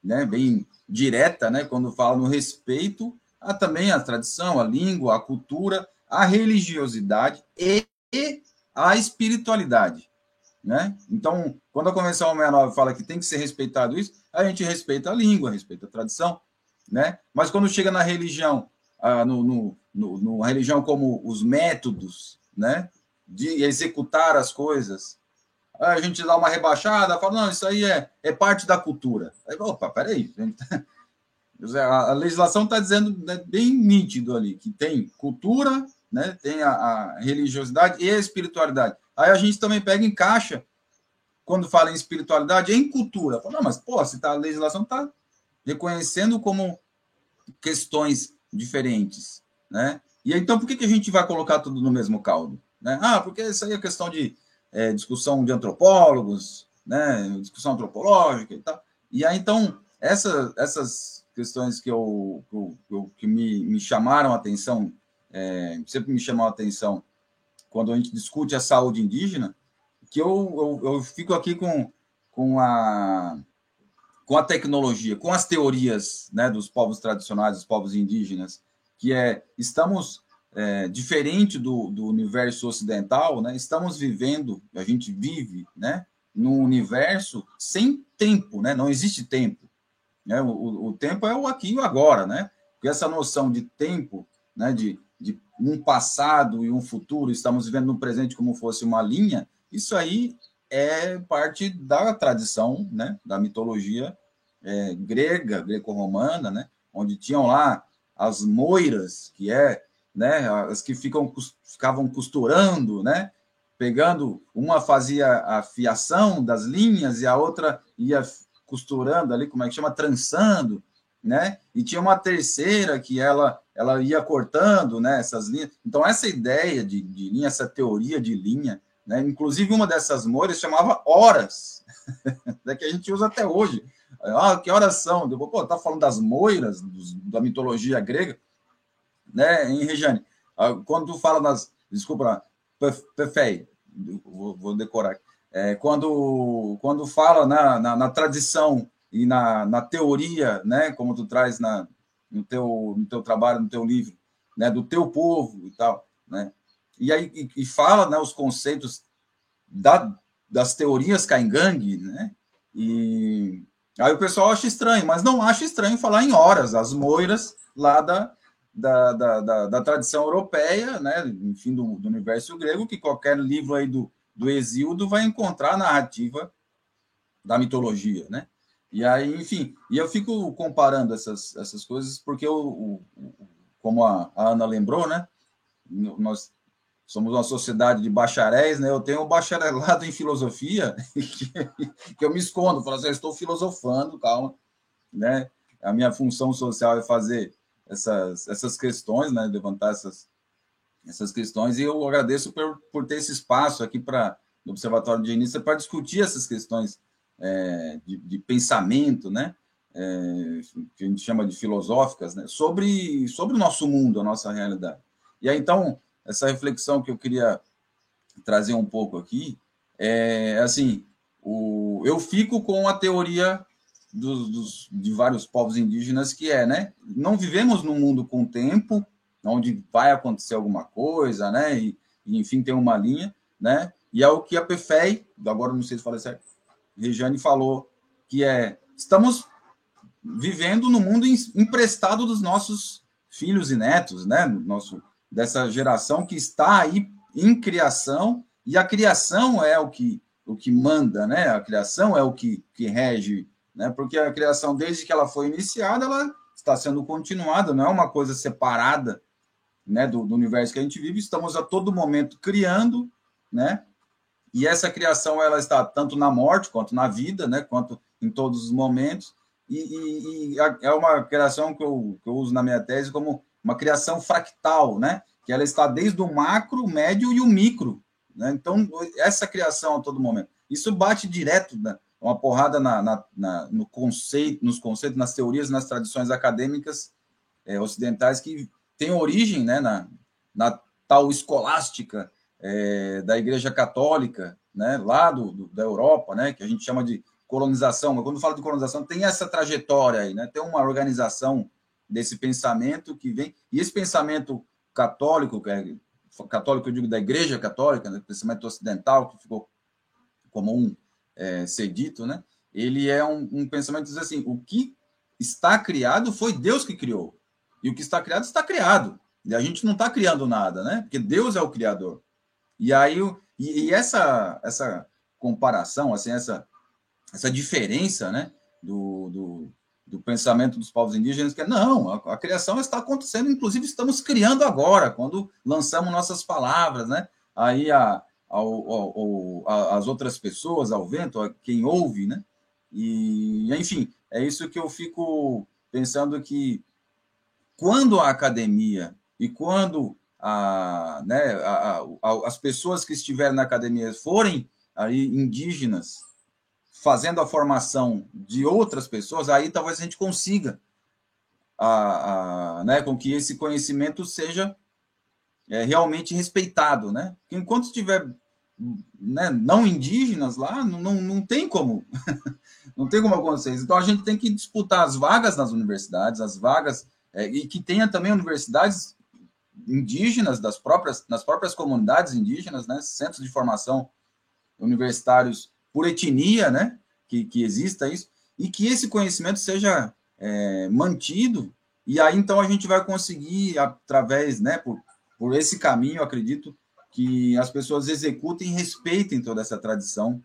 né, bem direta, né, quando fala no respeito a também a tradição, a língua, a cultura, a religiosidade e, e a espiritualidade, né? Então, quando a Convenção 169 fala que tem que ser respeitado isso, a gente respeita a língua, respeita a tradição, né? Mas quando chega na religião, ah, no, no, no, no, religião como os métodos, né? De executar as coisas, a gente dá uma rebaixada, fala, não, isso aí é, é parte da cultura. Aí, opa, peraí. A, legislação está dizendo né, bem nítido ali que tem cultura, né? Tem a, a religiosidade e a espiritualidade. Aí a gente também pega em caixa quando fala em espiritualidade, em cultura. Não, mas, pô, se tá, a legislação está reconhecendo como questões diferentes, né? E então, por que, que a gente vai colocar tudo no mesmo caldo? Né? Ah, porque isso aí é questão de é, discussão de antropólogos, né? Discussão antropológica e tal. E aí, então, essa, essas questões que, eu, que, eu, que me, me chamaram a atenção, é, sempre me chamou a atenção quando a gente discute a saúde indígena, que eu, eu, eu fico aqui com, com, a, com a tecnologia, com as teorias né, dos povos tradicionais, dos povos indígenas, que é estamos é, diferente do, do universo ocidental, né? Estamos vivendo, a gente vive, né? Num universo sem tempo, né? Não existe tempo, né? O, o tempo é o aqui e o agora, né? Porque essa noção de tempo, né? De, de um passado e um futuro, estamos vivendo no presente como fosse uma linha, isso aí é parte da tradição, né, da mitologia é, grega, greco-romana, né, onde tinham lá as moiras, que é, né, as que ficam, ficavam costurando, né, pegando, uma fazia a fiação das linhas e a outra ia costurando ali, como é que chama, trançando, né, e tinha uma terceira que ela, ela ia cortando, né, essas linhas. Então, essa ideia de, de linha, essa teoria de linha, né? Inclusive, uma dessas mores chamava horas, né, que a gente usa até hoje. Ah, que horas são? Eu, Pô, tá falando das moiras, dos, da mitologia grega, né, em Regiane? Ah, quando tu fala das. Desculpa, Pefei, vou, vou decorar aqui. É, quando, quando fala na, na, na, tradição e na, na teoria, né, como tu traz na, no, teu, no teu trabalho, no teu livro, né, do teu povo e tal, né, e aí e, e fala né, os conceitos da, das teorias Caingang, né? E aí o pessoal acha estranho, mas não acha estranho falar em horas, as moiras lá da, da, da, da, da tradição europeia, né, enfim, do, do, universo grego, que qualquer livro aí do, do Exíodo vai encontrar a narrativa da mitologia, né? E aí, enfim, e eu fico comparando essas, essas coisas porque, eu, como a, a Ana lembrou, né, nós somos uma sociedade de bacharéis, né? Eu tenho um bacharelado em filosofia que, que eu me escondo, falo assim, eu estou filosofando, calma, né? A minha função social é fazer essas, essas questões, né? Levantar essas, essas questões e eu agradeço por, por ter esse espaço aqui para no Observatório de Início para discutir essas questões é, de, de, pensamento, né? É, que a gente chama de filosóficas, né? Sobre, sobre o nosso mundo, a nossa realidade. E aí, então, essa reflexão que eu queria trazer um pouco aqui é assim: o, eu fico com a teoria dos, dos, de vários povos indígenas que é, né? Não vivemos num mundo com tempo, onde vai acontecer alguma coisa, né? E, e enfim, tem uma linha, né? E é o que a PFEI, agora não sei se falei certo, Regiane falou, que é estamos vivendo no mundo emprestado dos nossos filhos e netos, né? Nosso, dessa geração que está aí em criação, e a criação é o que, o que manda, né? A criação é o que, que rege, né? Porque a criação, desde que ela foi iniciada, ela está sendo continuada, não é uma coisa separada, né? Do, do universo que a gente vive, estamos a todo momento criando, né? E essa criação ela está tanto na morte quanto na vida, né? Quanto em todos os momentos. E, e, e é uma criação que eu, que eu uso na minha tese como uma criação fractal, né? Que ela está desde o macro, o médio e o micro. Né? Então, essa criação a todo momento. Isso bate direto, né? uma porrada na, na, na, no conceito, nos conceitos, nas teorias, nas tradições acadêmicas é, ocidentais que têm origem né, na, na tal escolástica é, da Igreja Católica, né, lá do, do, da Europa, né, que a gente chama de colonização. Mas quando fala de colonização, tem essa trajetória aí, né, tem uma organização desse pensamento que vem. E esse pensamento católico, que é, católico eu digo da Igreja Católica, né, pensamento ocidental, que ficou comum é, ser dito, né? ele é um, um pensamento que diz assim: o que está criado foi Deus que criou. E o que está criado está criado. E a gente não está criando nada, né? Porque Deus é o criador. E aí, e, e essa, essa comparação, assim, essa, essa diferença, né? Do, do, do pensamento dos povos indígenas, que é, não, a, a, criação está acontecendo, inclusive estamos criando agora, quando lançamos nossas palavras, né? Aí a, as outras pessoas, ao vento, a quem ouve, né? E, enfim, é isso que eu fico pensando que quando a academia e quando a, né, a, a, as pessoas que estiverem na academia forem aí indígenas fazendo a formação de outras pessoas, aí talvez a gente consiga a, a, né, com que esse conhecimento seja é, realmente respeitado, né? Enquanto tiver né, não indígenas lá, não, não, não tem como, não tem como acontecer. Então a gente tem que disputar as vagas nas universidades, as vagas é, e que tenha também universidades indígenas das próprias nas próprias comunidades indígenas, né, centros de formação universitários por etnia, né? Que, que exista isso, e que esse conhecimento seja é, mantido, e aí então a gente vai conseguir, através, né, por, por esse caminho, acredito, que as pessoas executem e respeitem toda essa tradição,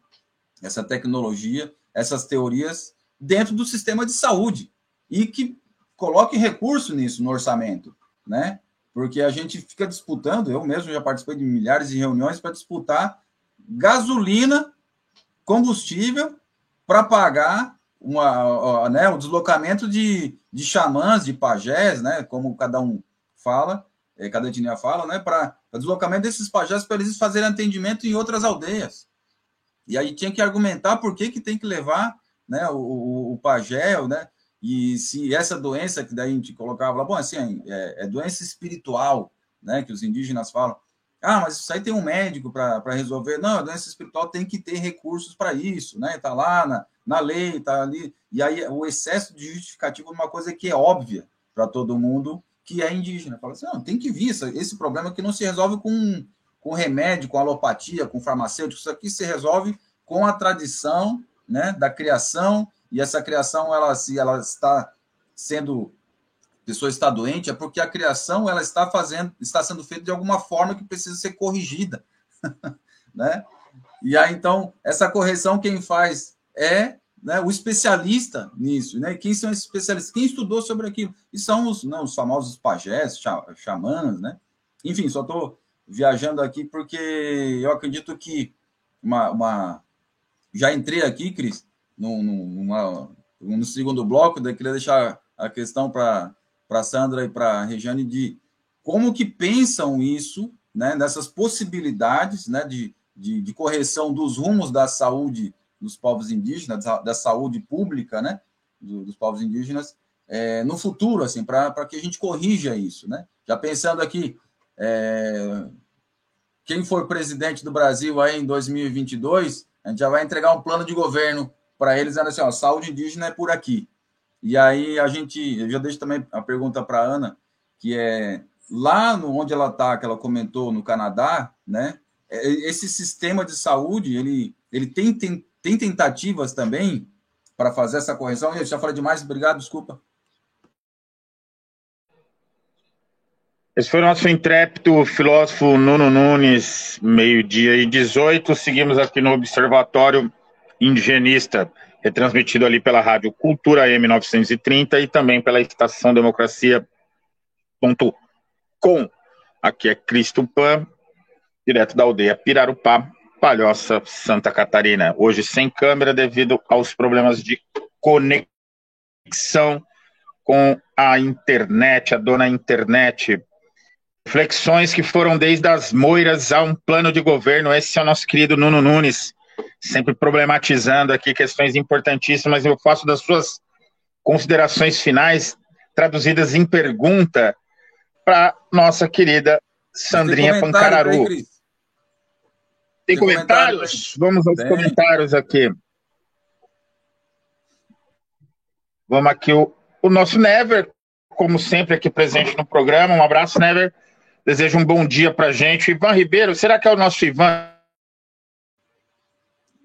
essa tecnologia, essas teorias dentro do sistema de saúde, e que coloque recurso nisso no orçamento, né? Porque a gente fica disputando, eu mesmo já participei de milhares de reuniões para disputar gasolina combustível para pagar uma, né, o deslocamento de, de xamãs, de pajés, né, como cada um fala, é, cada etnia fala, né, para deslocamento desses pajés para eles fazerem atendimento em outras aldeias. E aí tinha que argumentar por que, que tem que levar né, o, o, pajé, né, e se essa doença que daí a gente colocava bom, assim, é, é doença espiritual, né, que os indígenas falam, ah, mas isso aí tem um médico para resolver. Não, a doença espiritual tem que ter recursos para isso, né? Está lá na, na lei, está ali. E aí o excesso de justificativa é uma coisa que é óbvia para todo mundo que é indígena. Fala assim, não, tem que vir. Esse problema que não se resolve com, com remédio, com alopatia, com farmacêutico. Isso aqui se resolve com a tradição né, da criação. E essa criação, ela, se ela está sendo pessoa está doente, é porque a criação ela está fazendo, está sendo feita de alguma forma que precisa ser corrigida, né? E aí então essa correção quem faz é né, o especialista nisso, né? Quem são esses especialistas? Quem estudou sobre aquilo? E são os, não, os famosos pajés, xamãs, né? Enfim, só estou viajando aqui porque eu acredito que uma, uma... já entrei aqui, Cris, num, numa, no segundo bloco, daí queria deixar a questão para para Sandra e para Regiane de como que pensam isso, né, nessas possibilidades, né, de, de, de correção dos rumos da saúde dos povos indígenas, da, saúde pública, né, do, dos povos indígenas, é, no futuro, assim, para que a gente corrija isso, né? Já pensando aqui, é, quem for presidente do Brasil aí em 2022, a gente já vai entregar um plano de governo para eles, dizendo assim, ó, saúde indígena é por aqui. E aí a gente, eu já deixo também a pergunta para Ana, que é lá no, onde ela está, que ela comentou no Canadá, né? É, esse sistema de saúde, ele, ele tem, tem, tem tentativas também para fazer essa correção. Eu já falei demais, obrigado, desculpa. Esse foi o nosso intrépido filósofo Nuno Nunes, meio-dia e 18. Seguimos aqui no Observatório Indigenista retransmitido ali pela rádio Cultura M930 e também pela estação democracia.com. Aqui é Cristo Pan, direto da aldeia Pirarupá, Palhoça, Santa Catarina. Hoje sem câmera devido aos problemas de conexão com a internet, a dona internet. Reflexões que foram desde as moiras a um plano de governo. Esse é o nosso querido Nuno Nunes sempre problematizando aqui questões importantíssimas. Eu faço das suas considerações finais traduzidas em pergunta para nossa querida Sandrinha Pancararu. Tem, Tem comentários? Vamos aos Bem. comentários aqui. Vamos aqui, o, o nosso Never, como sempre, aqui presente no programa. Um abraço, Never. Desejo um bom dia para gente. Ivan Ribeiro, será que é o nosso Ivan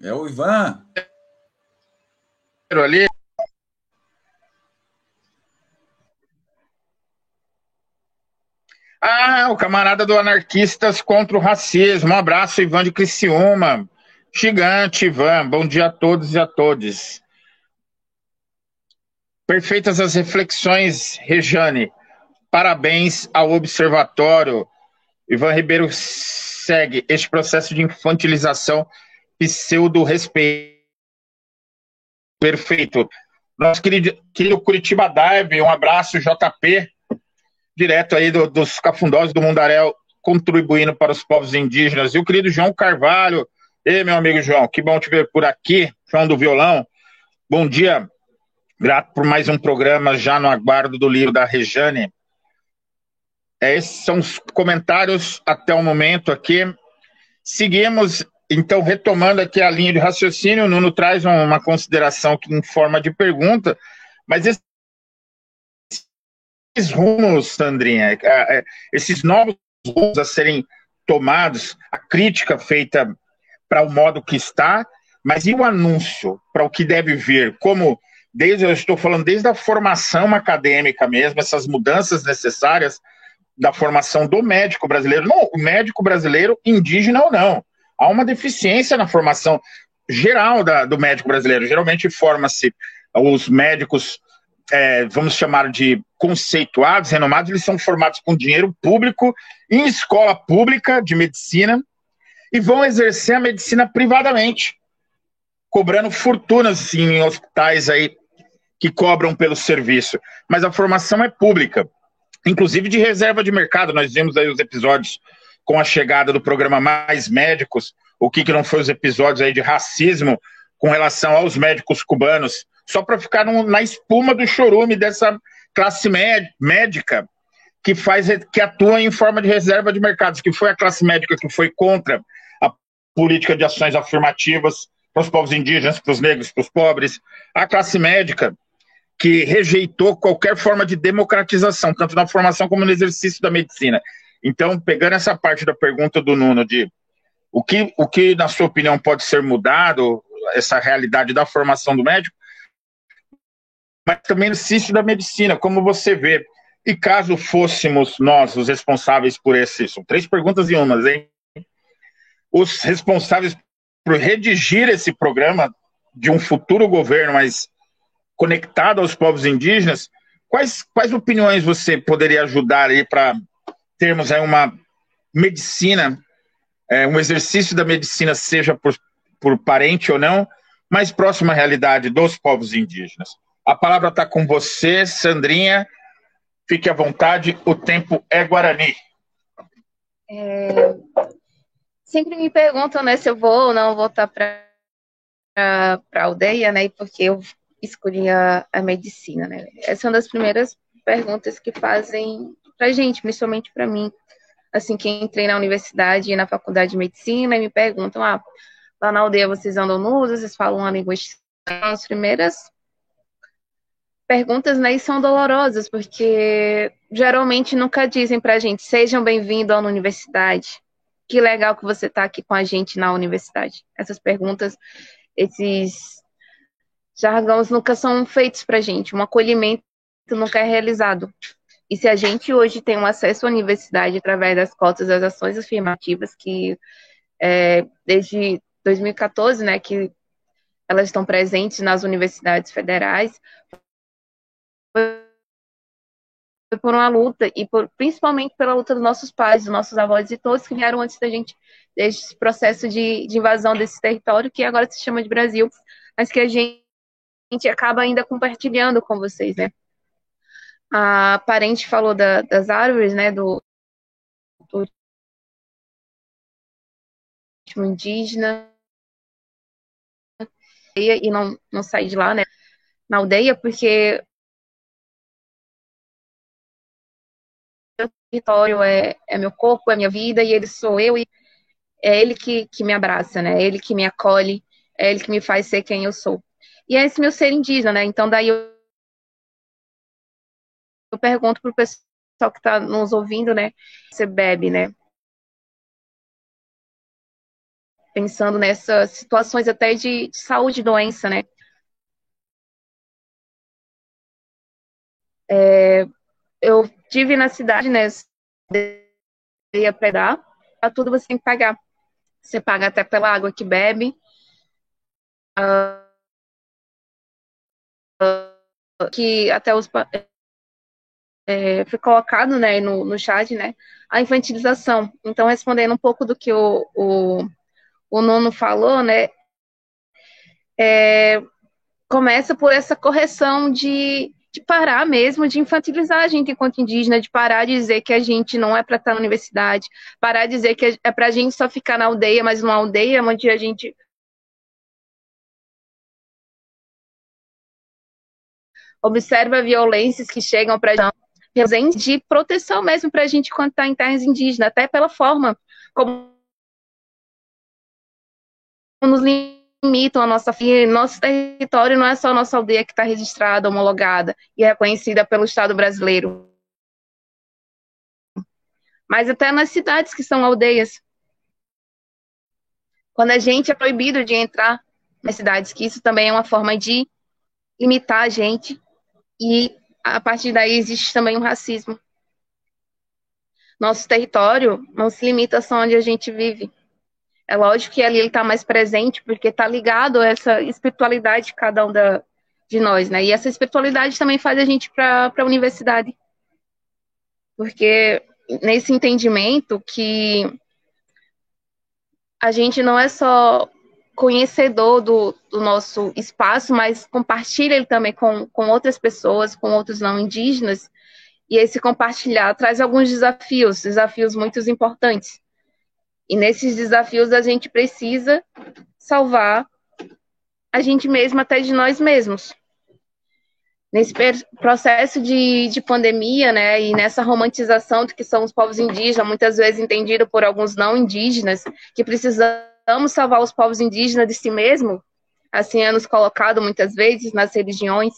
é o Ivan. Ali. Ah, o camarada do Anarquistas contra o Racismo. Um abraço, Ivan de Criciúma. Gigante, Ivan. Bom dia a todos e a todas. Perfeitas as reflexões, Rejane. Parabéns ao Observatório. Ivan Ribeiro segue este processo de infantilização pseudo-respeito. Perfeito. Nosso querido, querido Curitiba Dive, um abraço, JP, direto aí do, dos cafundós do Mundaréu, contribuindo para os povos indígenas. E o querido João Carvalho, ei, meu amigo João, que bom te ver por aqui, João do Violão. Bom dia, grato por mais um programa, já no aguardo do livro da Rejane. É, esses são os comentários até o momento aqui. Seguimos então, retomando aqui a linha de raciocínio, o Nuno traz uma consideração que em forma de pergunta, mas esses rumos, Sandrinha, é, é, esses novos rumos a serem tomados, a crítica feita para o modo que está, mas e o anúncio para o que deve vir? Como desde eu estou falando desde a formação acadêmica mesmo, essas mudanças necessárias da formação do médico brasileiro, não, o médico brasileiro indígena ou não há uma deficiência na formação geral da, do médico brasileiro. Geralmente forma-se os médicos, é, vamos chamar de conceituados, renomados, eles são formados com dinheiro público em escola pública de medicina e vão exercer a medicina privadamente, cobrando fortunas em hospitais aí que cobram pelo serviço. Mas a formação é pública, inclusive de reserva de mercado. Nós vimos aí os episódios com a chegada do programa Mais Médicos, o que, que não foi os episódios aí de racismo com relação aos médicos cubanos, só para ficar no, na espuma do chorume dessa classe médica que faz que atua em forma de reserva de mercados, que foi a classe médica que foi contra a política de ações afirmativas para os povos indígenas, para os negros, para os pobres, a classe médica que rejeitou qualquer forma de democratização, tanto na formação como no exercício da medicina. Então, pegando essa parte da pergunta do Nuno de o que, o que, na sua opinião, pode ser mudado, essa realidade da formação do médico, mas também exercício da medicina, como você vê, E caso fôssemos nós os responsáveis por esse, são três perguntas em umas, hein? Os responsáveis por redigir esse programa de um futuro governo mais conectado aos povos indígenas, quais, quais opiniões você poderia ajudar aí para termos aí uma medicina, é, um exercício da medicina, seja por, por parente ou não, mais próximo à realidade dos povos indígenas? A palavra está com você, Sandrinha. Fique à vontade, o tempo é Guarani. É, sempre me perguntam né, se eu vou ou não voltar para a aldeia, né? Porque eu escolhi a, a, medicina, né? Essa é uma das primeiras perguntas que fazem para gente, principalmente para mim. Assim, que entrei na universidade e na faculdade de medicina e me perguntam, ah, lá na aldeia vocês andam nus, vocês falam uma língua estranha. As primeiras perguntas, né, são dolorosas, porque geralmente nunca dizem pra gente, sejam bem-vindos à universidade. Que legal que você está aqui com a gente na universidade. Essas perguntas, esses jargões nunca são feitos pra gente. Um acolhimento nunca é realizado. E se a gente hoje tem um acesso à universidade através das cotas das ações afirmativas, que é, desde 2014, né, que elas estão presentes nas universidades federais, foi por uma luta e por, principalmente pela luta dos nossos pais, dos nossos avós e todos que vieram antes da gente desse processo de, de invasão desse território que agora se chama de Brasil, mas que a gente, a gente acaba ainda compartilhando com vocês, né? A parente falou da, das árvores, né? Do, do indígena e não, não sair de lá, né? Na aldeia, porque território é, é meu corpo, é minha vida, e ele sou eu, e é ele que, que me abraça, né? É ele que me acolhe, é ele que me faz ser quem eu sou. E é esse meu ser indígena, né? Então, daí eu, eu pergunto pro pessoal que está nos ouvindo, né? Você bebe, né? Pensando nessas situações até de, de saúde e doença, né? É, eu tive na cidade, né? Ia pegar, a tudo você tem que pagar. Você paga até pela água que bebe. Uh, que até os é, foi colocado né, no, no chat, né, a infantilização. Então, respondendo um pouco do que o, o, o Nono falou, né, é, começa por essa correção de, de parar mesmo de infantilizar a gente enquanto indígena, de parar de dizer que a gente não é para estar na universidade, parar de dizer que é para a gente só ficar na aldeia, mas uma aldeia onde a gente observa violências que chegam para gente de proteção mesmo para a gente quando está em terras indígenas, até pela forma como nos limitam a nossa nosso território não é só a nossa aldeia que está registrada, homologada e reconhecida pelo Estado brasileiro, mas até nas cidades que são aldeias. Quando a gente é proibido de entrar nas cidades, que isso também é uma forma de limitar a gente e a partir daí existe também um racismo. Nosso território não se limita só onde a gente vive. É lógico que ali ele está mais presente, porque está ligado a essa espiritualidade de cada um da, de nós, né? E essa espiritualidade também faz a gente para a universidade. Porque nesse entendimento que a gente não é só conhecedor do, do, nosso espaço, mas compartilha ele também com, com outras pessoas, com outros não indígenas, e esse compartilhar traz alguns desafios, desafios muito importantes. E nesses desafios a gente precisa salvar a gente mesmo até de nós mesmos. Nesse processo de, de pandemia, né, e nessa romantização do que são os povos indígenas, muitas vezes entendido por alguns não indígenas, que precisamos salvar os povos indígenas de si mesmo, assim é nos colocado muitas vezes nas religiões,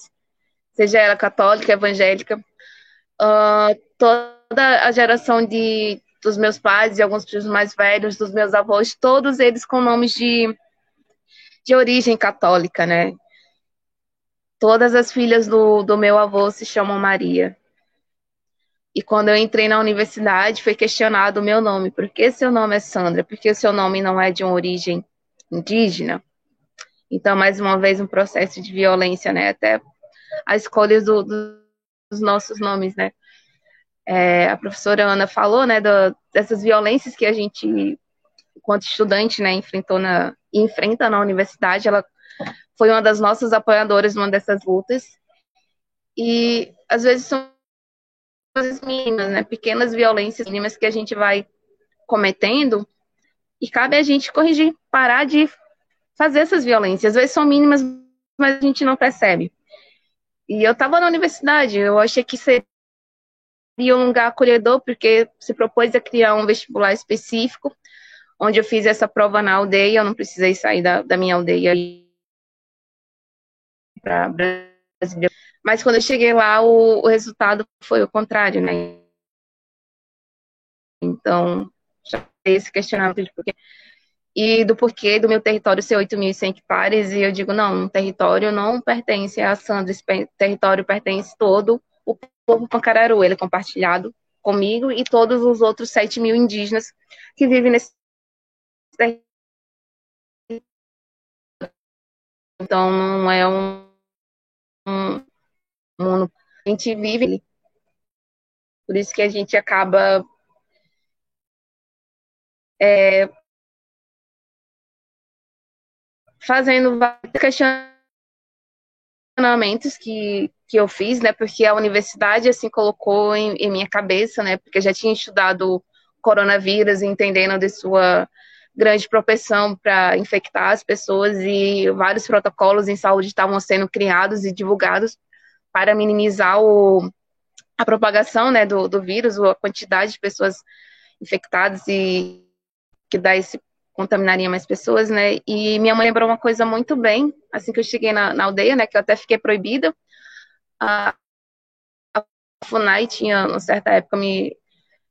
seja ela católica, evangélica, uh, toda a geração de, dos meus pais e alguns filhos mais velhos, dos meus avós, todos eles com nomes de, de origem católica, né? Todas as filhas do, do meu avô se chamam Maria. E quando eu entrei na universidade, foi questionado o meu nome. Por que seu nome é Sandra? Porque o seu nome não é de uma origem indígena? Então, mais uma vez, um processo de violência, né? Até a escolha do, dos nossos nomes, né? É, a professora Ana falou, né, do, dessas violências que a gente, enquanto estudante, né, enfrentou na, enfrenta na universidade. Ela foi uma das nossas apoiadoras numa dessas lutas. E às vezes são coisas mínimas, né? Pequenas violências mínimas que a gente vai cometendo e cabe a gente corrigir, parar de fazer essas violências. Às vezes são mínimas, mas a gente não percebe. E eu estava na universidade, eu achei que seria um lugar acolhedor, porque se propôs a criar um vestibular específico, onde eu fiz essa prova na aldeia, eu não precisei sair da, da minha aldeia para Brasília mas quando eu cheguei lá, o, o resultado foi o contrário, né? Então, já esse questionamento de porquê. E do porquê do meu território ser 8.100 hectares, e eu digo, não, um território não pertence a Sandra, esse território pertence todo o povo Pancararu, ele é compartilhado comigo e todos os outros 7 mil indígenas que vivem nesse território. Então, não é um, um mundo a gente vive. Por isso que a gente acaba é, fazendo vários questionamentos que, que eu fiz, né? Porque a universidade assim colocou em, em minha cabeça, né? Porque eu já tinha estudado coronavírus, entendendo de sua grande propensão para infectar as pessoas e vários protocolos em saúde estavam sendo criados e divulgados para minimizar o, a propagação né, do, do vírus, a quantidade de pessoas infectadas e que dá esse contaminaria mais pessoas, né? E minha mãe lembrou uma coisa muito bem, assim que eu cheguei na, na aldeia, né? Que eu até fiquei proibida. A, a FUNAI tinha, em certa época, me,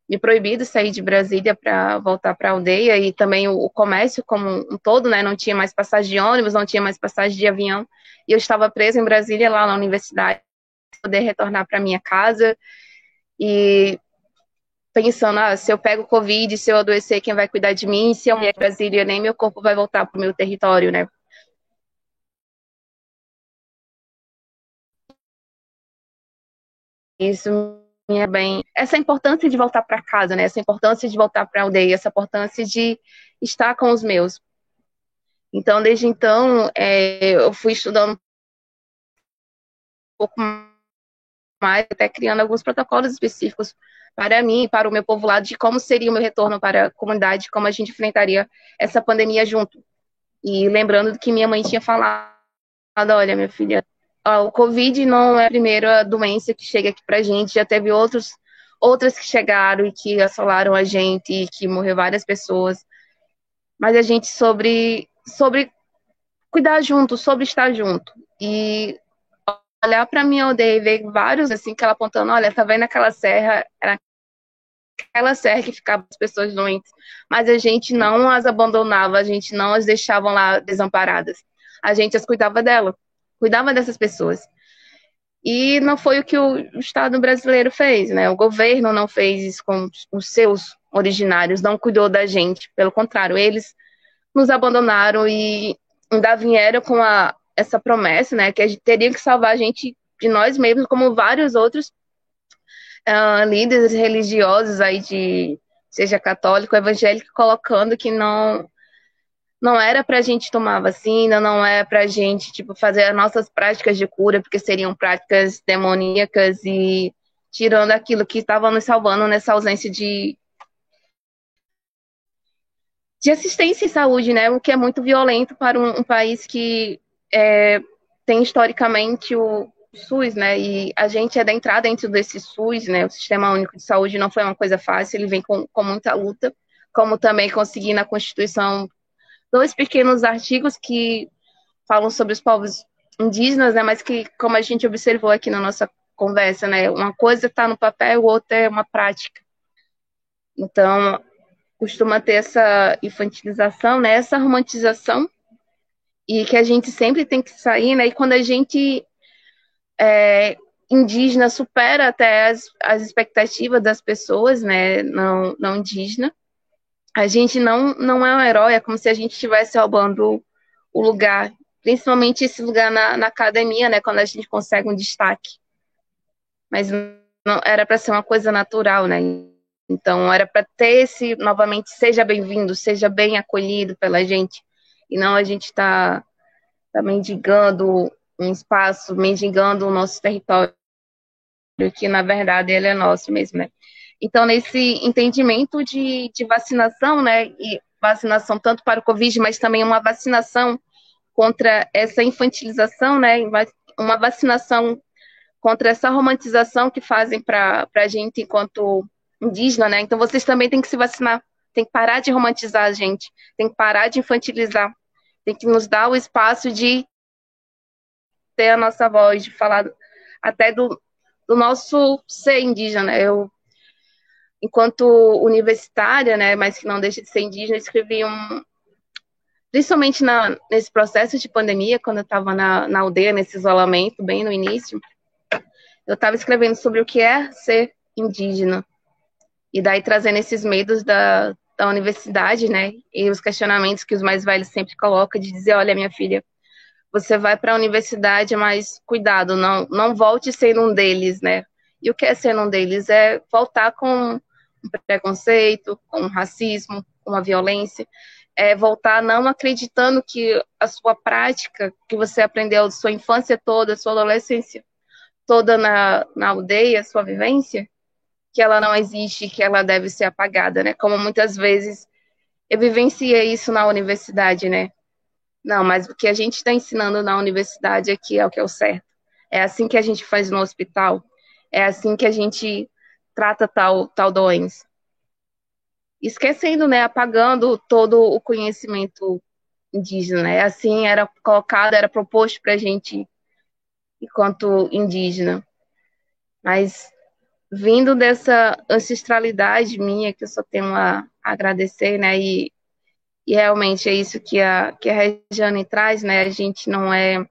me proibido sair de Brasília para voltar para a aldeia e também o, o, comércio como um todo, né? Não tinha mais passagem de ônibus, não tinha mais passagem de avião. E eu estava presa em Brasília, lá na universidade poder retornar para minha casa e pensando, ah, se eu pego Covid, se eu adoecer, quem vai cuidar de mim? Se eu mulher Brasília, nem meu corpo vai voltar para o meu território, né? Isso é bem. Essa importância de voltar para casa, né? Essa importância de voltar para a aldeia, essa importância de estar com os meus. Então, desde então, é, eu fui estudando um pouco mais, até criando alguns protocolos específicos para mim para o meu povoado de como seria o meu retorno para a comunidade, como a gente enfrentaria essa pandemia junto. E lembrando que minha mãe tinha falado, olha, minha filha, o Covid não é a primeira doença que chega aqui para a gente, já teve outros, outras que chegaram e que assolaram a gente e que morreu várias pessoas. Mas a gente sobre, sobre cuidar junto, sobre estar junto. E olhar para minha aldeia e ver vários assim que ela apontando, olha, tá vendo aquela serra, era aquela serra que ficava as pessoas doentes, mas a gente não as abandonava, a gente não as deixava lá desamparadas. A gente as cuidava dela, cuidava dessas pessoas. E não foi o que o Estado brasileiro fez, né? O governo não fez isso com os seus originários, não cuidou da gente. Pelo contrário, eles nos abandonaram e ainda vieram com a, essa promessa, né, que a gente teria que salvar a gente de nós mesmos, como vários outros uh, líderes religiosos aí de seja católico, evangélico, colocando que não não era para a gente tomar vacina, não é para a gente tipo fazer as nossas práticas de cura, porque seriam práticas demoníacas e tirando aquilo que estava nos salvando nessa ausência de de assistência em saúde, né? O que é muito violento para um, um país que é, tem historicamente o SUS, né? E a gente é adentrar dentro desse SUS, né? O Sistema Único de Saúde não foi uma coisa fácil, ele vem com, com muita luta, como também conseguir na Constituição dois pequenos artigos que falam sobre os povos indígenas, né? Mas que, como a gente observou aqui na nossa conversa, né? Uma coisa está no papel, outra é uma prática. Então, costuma ter essa infantilização, né? Essa romantização e que a gente sempre tem que sair, né? E quando a gente é, indígena supera até as, as expectativas das pessoas, né, não, não indígena. A gente não, não é um herói, é como se a gente estivesse roubando o lugar, principalmente esse lugar na, na academia, né, quando a gente consegue um destaque. Mas não, era para ser uma coisa natural, né? Então era para ter esse novamente seja bem-vindo, seja bem acolhido pela gente e não a gente está tá mendigando um espaço, mendigando o nosso território, que na verdade ele é nosso mesmo, né? Então, nesse entendimento de, de vacinação, né, e vacinação tanto para o Covid, mas também uma vacinação contra essa infantilização, né, uma vacinação contra essa romantização que fazem para a gente enquanto indígena, né? Então, vocês também têm que se vacinar, tem que parar de romantizar a gente, tem que parar de infantilizar, tem que nos dar o espaço de ter a nossa voz, de falar até do, do nosso ser indígena. Eu, enquanto universitária, né, mas que não deixa de ser indígena, escrevi um. Principalmente na, nesse processo de pandemia, quando eu estava na, na aldeia, nesse isolamento, bem no início, eu estava escrevendo sobre o que é ser indígena. E daí trazendo esses medos da, da universidade, né? E os questionamentos que os mais velhos sempre colocam de dizer, olha, minha filha, você vai para a universidade, mas cuidado, não, não volte sendo um deles, né? E o que é ser um deles? É voltar com preconceito, com racismo, com uma violência, é voltar não acreditando que a sua prática, que você aprendeu de sua infância toda, sua adolescência toda na, na aldeia, sua vivência, que ela não existe, que ela deve ser apagada, né? Como muitas vezes eu vivenciei isso na universidade, né? Não, mas o que a gente está ensinando na universidade aqui é o que é o certo. É assim que a gente faz no hospital. É assim que a gente trata tal, tal doença. Esquecendo, né? Apagando todo o conhecimento indígena. Né? Assim era colocado, era proposto para a gente enquanto indígena. Mas vindo dessa ancestralidade minha, que eu só tenho a agradecer, né? E, e realmente é isso que a, que a Regiane traz, né? A gente não é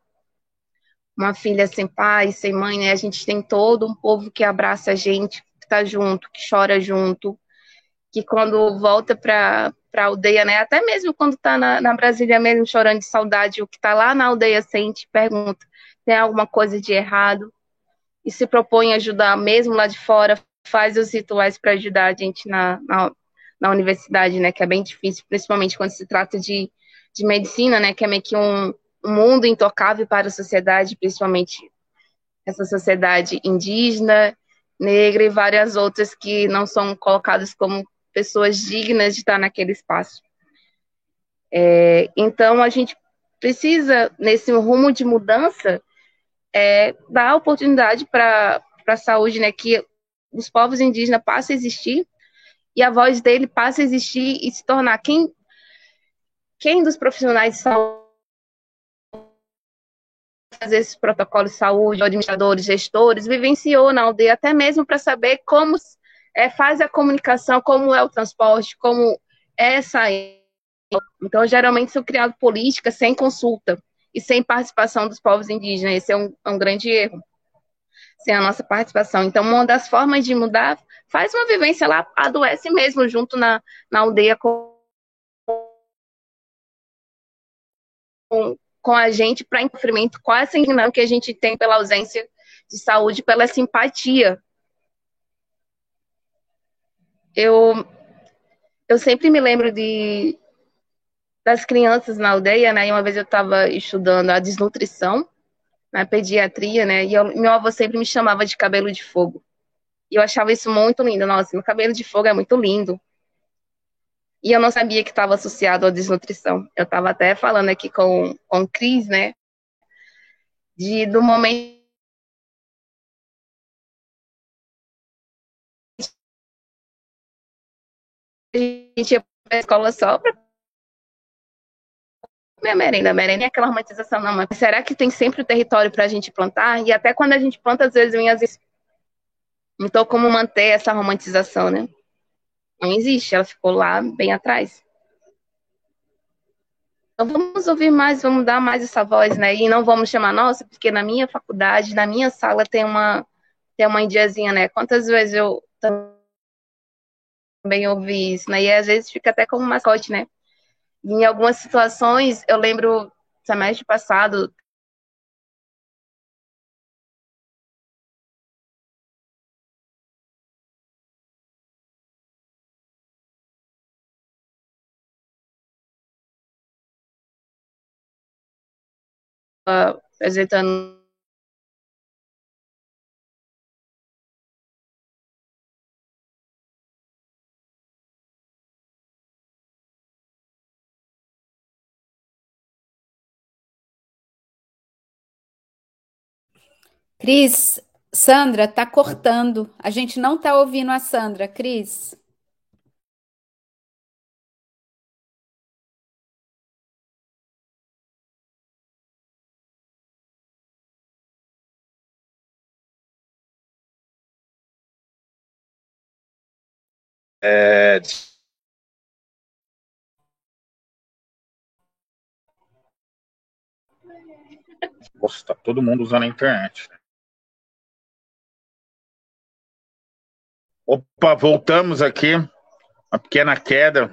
uma filha sem pai, sem mãe, né? A gente tem todo um povo que abraça a gente, que tá junto, que chora junto, que quando volta para para aldeia, né? Até mesmo quando tá na, na Brasília mesmo chorando de saudade, o que tá lá na aldeia sente, pergunta, tem alguma coisa de errado? E se propõe a ajudar mesmo lá de fora, faz os rituais para ajudar a gente na, na, na, universidade, né? Que é bem difícil, principalmente quando se trata de, de medicina, né? Que é meio que um, um mundo intocável para a sociedade, principalmente essa sociedade indígena, negra e várias outras que não são colocadas como pessoas dignas de estar naquele espaço. É, então, a gente precisa, nesse rumo de mudança, é, oportunidade para a saúde, né, que os povos indígenas passem a existir e a voz dele passe a existir e se tornar quem, quem dos profissionais de saúde fazer esses protocolos de saúde, administradores, gestores, vivenciou na aldeia, até mesmo para saber como é, faz a comunicação, como é o transporte, como é essa. Então, geralmente são criadas políticas sem consulta e sem participação dos povos indígenas. Esse é um, é um grande erro, sem a nossa participação. Então, uma das formas de mudar, faz uma vivência lá, adoece mesmo, junto na, na aldeia com, com, com a gente, para sofrimento, qual é essa indignação que a gente tem pela ausência de saúde, pela simpatia. Eu, eu sempre me lembro de, das crianças na aldeia, né? E uma vez eu estava estudando a desnutrição na pediatria, né? E eu, meu avô sempre me chamava de cabelo de fogo. E eu achava isso muito lindo. Nossa, meu cabelo de fogo é muito lindo. E eu não sabia que estava associado à desnutrição. Eu estava até falando aqui com, com o Cris, né? De, do momento a gente ia para a escola só para minha merenda. Merenda é aquela romantização, não, mas será que tem sempre o território para a gente plantar? E até quando a gente planta, às vezes vem as. Então, como manter essa romantização, né? Não existe, ela ficou lá bem atrás. vamos ouvir mais, vamos dar mais essa voz, né? E não vamos chamar nossa, porque na minha faculdade, na minha sala tem uma tem uma indiazinha, né? Quantas vezes eu também ouvi isso, né? E às vezes fica até como mascote, né? Em algumas situações, eu lembro semestre passado, apresentando Cris, Sandra, tá cortando. A gente não tá ouvindo a Sandra, Cris. É... Nossa, tá todo mundo usando a internet. Opa, voltamos aqui. Uma pequena queda.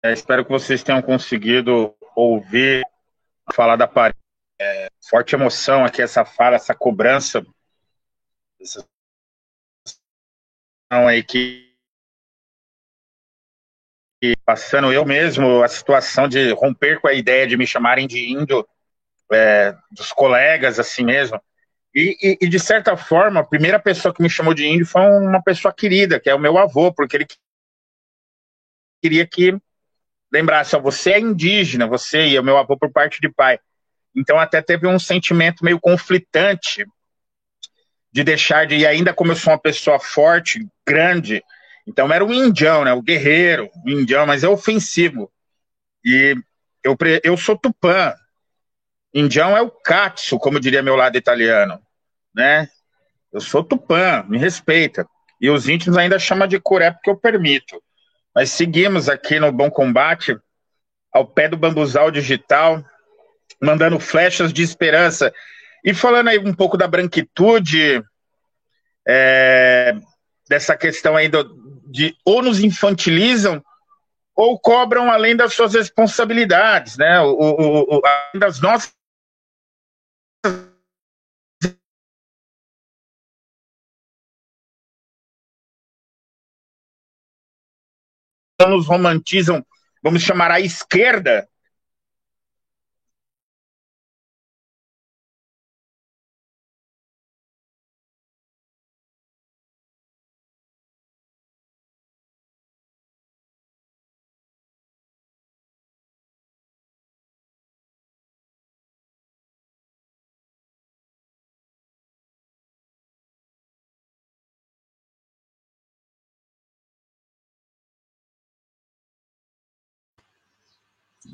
É, espero que vocês tenham conseguido ouvir falar da parede. É, forte emoção aqui, essa fala, essa cobrança aí que, que, passando eu mesmo a situação de romper com a ideia de me chamarem de índio é, dos colegas assim mesmo e, e, e, de certa forma a primeira pessoa que me chamou de índio foi uma pessoa querida que é o meu avô porque ele queria que lembrasse ó, você é indígena você e o meu avô por parte de pai então até teve um sentimento meio conflitante de deixar de. E ainda como eu sou uma pessoa forte, grande, então era o indião, né? O guerreiro, o indião, mas é ofensivo. E eu, eu sou tupã. Indião é o katsu, como diria meu lado italiano, né? Eu sou tupã, me respeita. E os íntimos ainda chamam de curé porque eu permito. Mas seguimos aqui no Bom Combate, ao pé do bambuzal digital, mandando flechas de esperança e falando aí um pouco da branquitude, é, dessa questão do, de ou nos infantilizam ou cobram além das suas responsabilidades, né? O, o, o, além das nossas nos romantizam, vamos chamar a esquerda,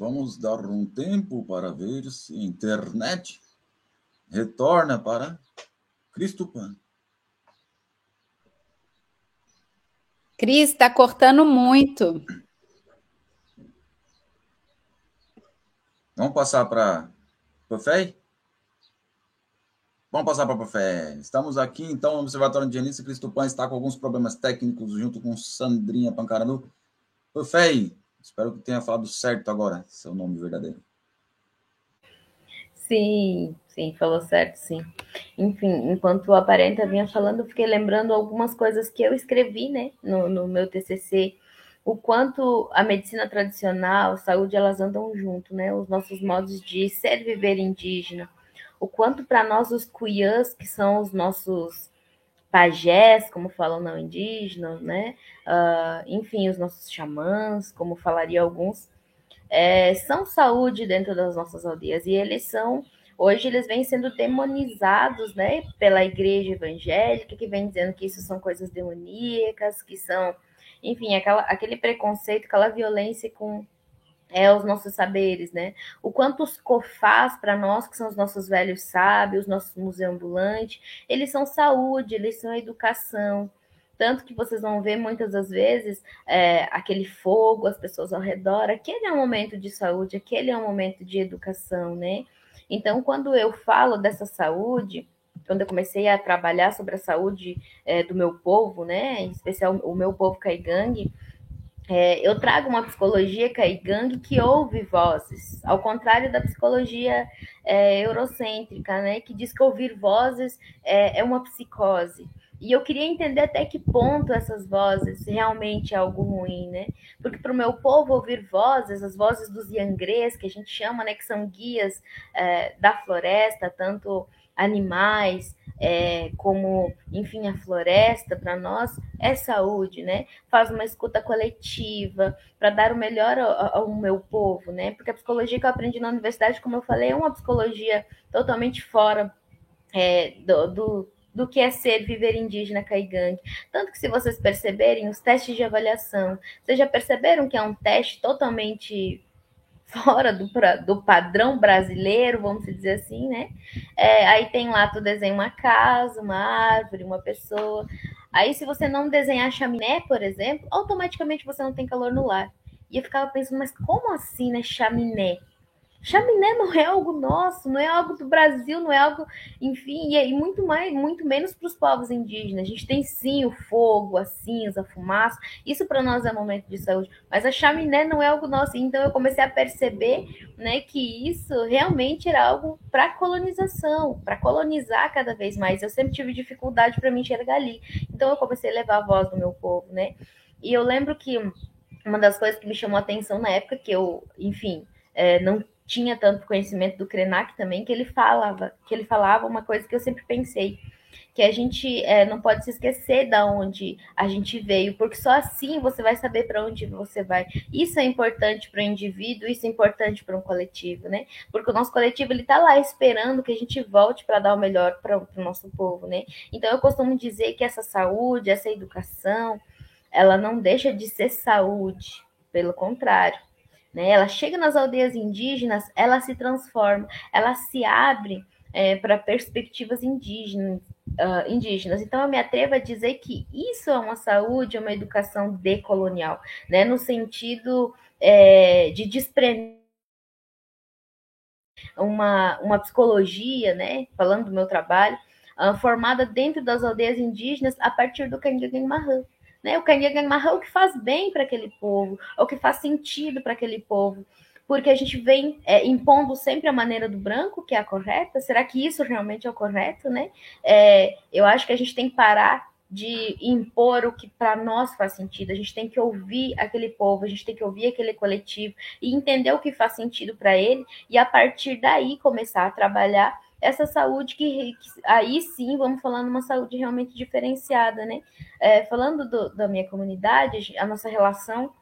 Vamos dar um tempo para ver se a internet retorna para Cristo Pan. Cris, está cortando muito. Vamos passar para o Fé? Vamos passar para o Fé. Estamos aqui, então, no Observatório de. Cristo Pan está com alguns problemas técnicos junto com Sandrinha Pancaranu. Fé, Espero que tenha falado certo agora, seu nome verdadeiro. Sim, sim, falou certo, sim. Enfim, enquanto a Aparenta vinha falando, eu fiquei lembrando algumas coisas que eu escrevi, né, no, no meu TCC, o quanto a medicina tradicional, a saúde, elas andam junto, né, os nossos modos de ser viver indígena, o quanto para nós os cuiãs, que são os nossos pajés, como falam não indígenas, né? Uh, enfim, os nossos xamãs, como falaria alguns, é, são saúde dentro das nossas aldeias e eles são hoje eles vêm sendo demonizados, né, pela igreja evangélica que vem dizendo que isso são coisas demoníacas, que são, enfim, aquela, aquele preconceito, aquela violência com é os nossos saberes, né? O quanto os cofás para nós, que são os nossos velhos sábios, nossos museu ambulante, eles são saúde, eles são educação. tanto que vocês vão ver muitas das vezes é, aquele fogo, as pessoas ao redor, aquele é um momento de saúde, aquele é um momento de educação, né? Então, quando eu falo dessa saúde, quando eu comecei a trabalhar sobre a saúde é, do meu povo, né, em especial o meu povo caigangue, é, eu trago uma psicologia caigangue que ouve vozes, ao contrário da psicologia é, eurocêntrica, né, que diz que ouvir vozes é, é uma psicose. E eu queria entender até que ponto essas vozes realmente é algo ruim, né? Porque para o meu povo ouvir vozes, as vozes dos yangrês, que a gente chama, né, que são guias é, da floresta, tanto animais, é, como, enfim, a floresta, para nós, é saúde, né? Faz uma escuta coletiva para dar o melhor ao, ao, meu povo, né? Porque a psicologia que eu aprendi na universidade, como eu falei, é uma psicologia totalmente fora é, do, do do que é ser viver indígena caigangue. Tanto que, se vocês perceberem, os testes de avaliação, vocês já perceberam que é um teste totalmente fora do, do padrão brasileiro, vamos dizer assim, né? É, aí tem lá, tu desenha uma casa, uma árvore, uma pessoa. Aí, se você não desenhar chaminé, por exemplo, automaticamente você não tem calor no lar. E eu ficava pensando, mas como assim, né, chaminé? Chaminé não é algo nosso, não é algo do Brasil, não é algo, enfim, e, muito mais, muito menos para os povos indígenas. A gente tem sim o fogo, a cinza, a fumaça. Isso para nós é momento de saúde, mas a chaminé não é algo nosso. Então eu comecei a perceber, né, que isso realmente era algo para colonização, para colonizar cada vez mais. Eu sempre tive dificuldade para me enxergar ali. Então eu comecei a levar a voz do meu povo, né? E eu lembro que uma das coisas que me chamou a atenção na época que eu, enfim, é, não tinha tanto conhecimento do Krenak também, que ele falava, que ele falava uma coisa que eu sempre pensei, que a gente é, não pode se esquecer da onde a gente veio, porque só assim você vai saber para onde você vai. Isso é importante para o indivíduo, isso é importante para um coletivo, né? Porque o nosso coletivo ele está lá esperando que a gente volte para dar o melhor para o nosso povo, né? Então eu costumo dizer que essa saúde, essa educação, ela não deixa de ser saúde, pelo contrário né? Ela chega nas aldeias indígenas, ela se transforma, ela se abre é, para perspectivas indígenas, uh, indígenas. Então, eu me atrevo a dizer que isso é uma saúde, é uma educação decolonial, né? no sentido é, de desprender uma, uma psicologia, né? falando do meu trabalho, uh, formada dentro das aldeias indígenas a partir do Kandigan. Né? O Kanyagamahá é o que faz bem para aquele povo, é o que faz sentido para aquele povo. Porque a gente vem é, impondo sempre a maneira do branco, que é a correta. Será que isso realmente é o correto, né? É, eu acho que a gente tem que parar de impor o que para nós faz sentido. A gente tem que ouvir aquele povo, a gente tem que ouvir aquele coletivo e entender o que faz sentido para ele e a partir daí começar a trabalhar essa saúde que, que, aí sim vamos falar numa saúde realmente diferenciada, né? É, falando do, da minha comunidade, a nossa relação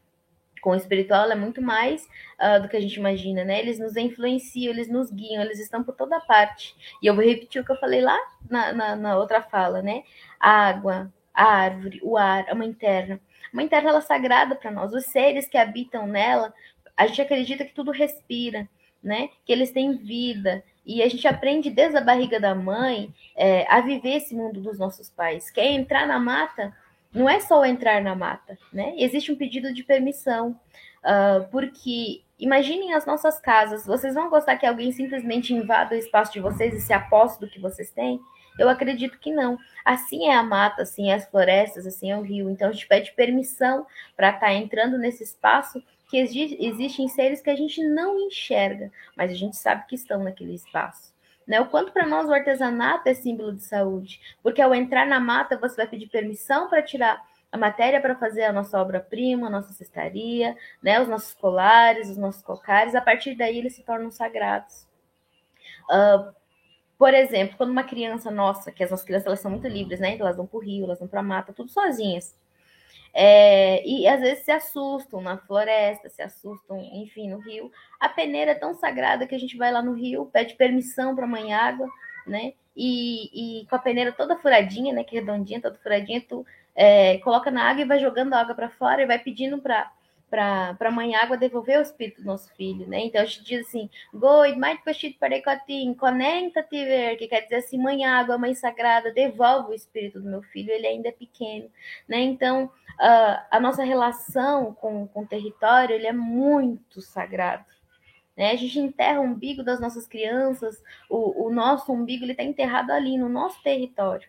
com o espiritual é muito mais uh, do que a gente imagina, né? Eles nos influenciam, eles nos guiam, eles estão por toda parte. E eu vou repetir o que eu falei lá na, na, na outra fala, né? A água, a árvore, o ar, a mãe terra. A mãe terra ela é sagrada para nós. Os seres que habitam nela, a gente acredita que tudo respira, né? Que eles têm vida, e a gente aprende desde a barriga da mãe é, a viver esse mundo dos nossos pais. Quer entrar na mata? Não é só entrar na mata, né? Existe um pedido de permissão. Uh, porque imaginem as nossas casas. Vocês vão gostar que alguém simplesmente invada o espaço de vocês e se aposte do que vocês têm? Eu acredito que não. Assim é a mata, assim é as florestas, assim é o rio. Então a gente pede permissão para estar tá entrando nesse espaço que existem seres que a gente não enxerga, mas a gente sabe que estão naquele espaço. Né? O quanto para nós o artesanato é símbolo de saúde, porque ao entrar na mata você vai pedir permissão para tirar a matéria para fazer a nossa obra-prima, a nossa cestaria, né? os nossos colares, os nossos cocares, a partir daí eles se tornam sagrados. Uh, por exemplo, quando uma criança nossa, que as nossas crianças elas são muito livres, né? Elas vão para o rio, elas vão para a mata, tudo sozinhas. É, e às vezes se assustam na floresta, se assustam, enfim, no rio. A peneira é tão sagrada que a gente vai lá no rio, pede permissão para a mãe água, né? E, e, com a peneira toda furadinha, né? Que é redondinha, toda furadinha, tu é, coloca na água e vai jogando a água para fora e vai pedindo para para mãe água devolver o espírito do nosso filho, né? Então a gente diz assim, Goi, mais cochito parecotim, conecta-te ver, que quer dizer assim, mãe água, mãe sagrada, devolve o espírito do meu filho, ele ainda é pequeno, né? Então uh, a nossa relação com, com o território, ele é muito sagrado. Né? A gente enterra o umbigo das nossas crianças, o, o nosso umbigo ele está enterrado ali, no nosso território.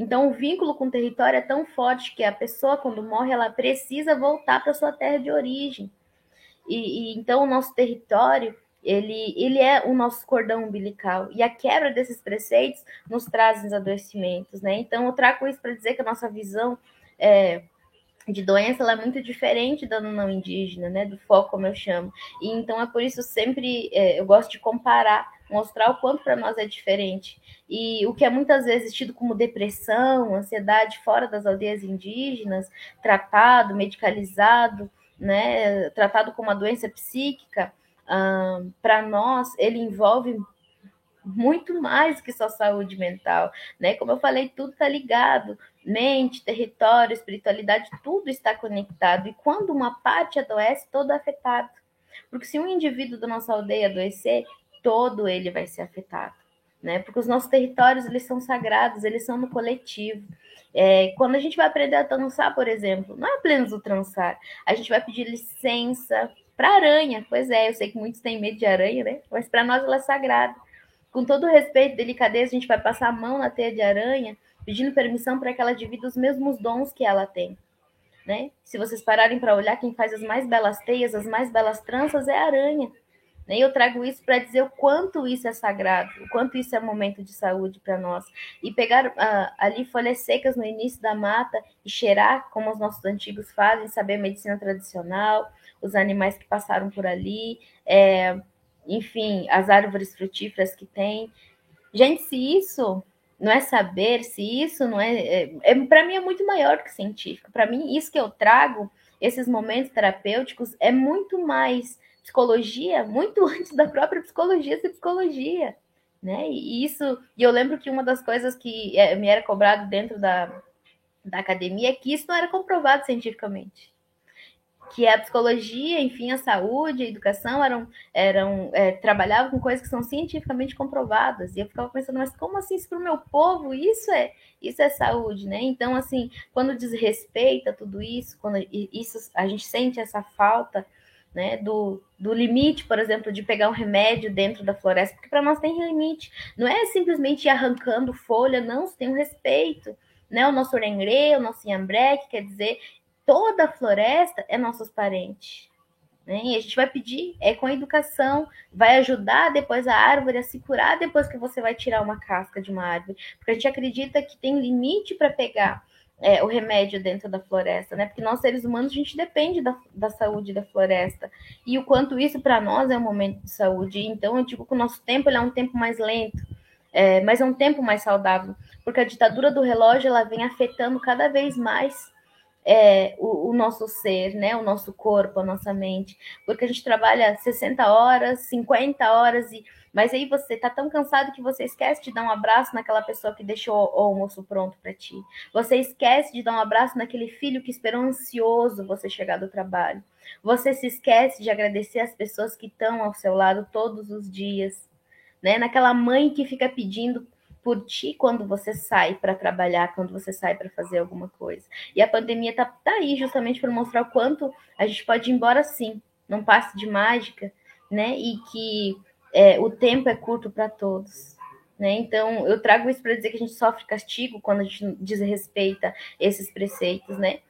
Então, o vínculo com o território é tão forte que a pessoa, quando morre, ela precisa voltar para sua terra de origem. E, e, então, o nosso território, ele, ele é o nosso cordão umbilical. E a quebra desses preceitos nos traz adoecimentos, né? Então, eu trago isso para dizer que a nossa visão é, de doença ela é muito diferente da não indígena, né? Do foco, como eu chamo. E então, é por isso sempre é, eu gosto de comparar mostrar o quanto para nós é diferente. E o que é muitas vezes tido como depressão, ansiedade fora das aldeias indígenas, tratado, medicalizado, né, tratado como uma doença psíquica, ah, para nós ele envolve muito mais que só saúde mental, né? Como eu falei, tudo está ligado, mente, território, espiritualidade, tudo está conectado. E quando uma parte adoece, todo é afetado. Porque se um indivíduo da nossa aldeia adoecer, todo ele vai ser afetado, né? Porque os nossos territórios eles são sagrados, eles são no coletivo. É, quando a gente vai aprender a trançar, por exemplo, não é apenas o trançar, a gente vai pedir licença para aranha. Pois é, eu sei que muitos têm medo de aranha, né? Mas para nós ela é sagrada. Com todo respeito e delicadeza, a gente vai passar a mão na teia de aranha, pedindo permissão para que ela divida os mesmos dons que ela tem. Né? Se vocês pararem para olhar, quem faz as mais belas teias, as mais belas tranças é a aranha. E eu trago isso para dizer o quanto isso é sagrado, o quanto isso é momento de saúde para nós. E pegar uh, ali folhas secas no início da mata e cheirar, como os nossos antigos fazem, saber medicina tradicional, os animais que passaram por ali, é, enfim, as árvores frutíferas que tem. Gente, se isso não é saber, se isso não é. é, é para mim é muito maior que científico. Para mim, isso que eu trago, esses momentos terapêuticos, é muito mais psicologia muito antes da própria psicologia ser psicologia, né? E isso, e eu lembro que uma das coisas que é, me era cobrado dentro da, da academia é que isso não era comprovado cientificamente. Que a psicologia, enfim, a saúde, a educação eram, eram é, trabalhavam com coisas que são cientificamente comprovadas. E eu ficava pensando, mas como assim isso para o meu povo? Isso é isso é saúde, né? Então, assim, quando desrespeita tudo isso, quando isso a gente sente essa falta né, do, do limite, por exemplo, de pegar um remédio dentro da floresta, porque para nós tem limite. Não é simplesmente ir arrancando folha, não, tem um respeito. Né? O nosso orengre, o nosso iambré, que quer dizer, toda a floresta é nossos parentes. Né? E a gente vai pedir, é com a educação, vai ajudar depois a árvore a se curar depois que você vai tirar uma casca de uma árvore. Porque a gente acredita que tem limite para pegar é, o remédio dentro da floresta, né? Porque nós, seres humanos, a gente depende da, da saúde da floresta. E o quanto isso para nós é um momento de saúde. Então, eu digo que o nosso tempo é um tempo mais lento, é, mas é um tempo mais saudável. Porque a ditadura do relógio ela vem afetando cada vez mais é, o, o, nosso ser, né? O nosso corpo, a nossa mente. Porque a gente trabalha 60 horas, 50 horas e mas aí você tá tão cansado que você esquece de dar um abraço naquela pessoa que deixou o almoço pronto para ti. Você esquece de dar um abraço naquele filho que esperou ansioso você chegar do trabalho. Você se esquece de agradecer as pessoas que estão ao seu lado todos os dias, né? Naquela mãe que fica pedindo por ti quando você sai para trabalhar, quando você sai para fazer alguma coisa. E a pandemia tá, tá aí justamente para mostrar o quanto a gente pode ir embora sim, não passe de mágica, né? E que é, o tempo é curto para todos. Né? Então, eu trago isso para dizer que a gente sofre castigo quando a gente desrespeita esses preceitos, né?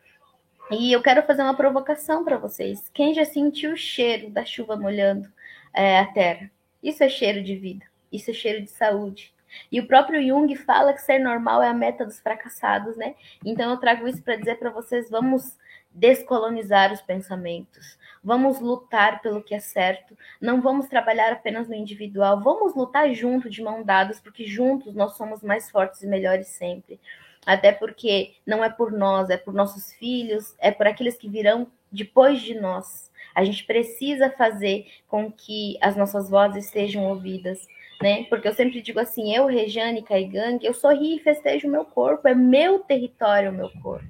E eu quero fazer uma provocação para vocês. Quem já sentiu o cheiro da chuva molhando é, a terra? Isso é cheiro de vida, isso é cheiro de saúde. E o próprio Jung fala que ser normal é a meta dos fracassados, né? Então eu trago isso para dizer para vocês, vamos descolonizar os pensamentos. Vamos lutar pelo que é certo. Não vamos trabalhar apenas no individual. Vamos lutar junto, de mão dadas, porque juntos nós somos mais fortes e melhores sempre. Até porque não é por nós, é por nossos filhos, é por aqueles que virão depois de nós. A gente precisa fazer com que as nossas vozes sejam ouvidas. Né? Porque eu sempre digo assim, eu, Rejane Caigang, eu sorri e festejo o meu corpo, é meu território o meu corpo.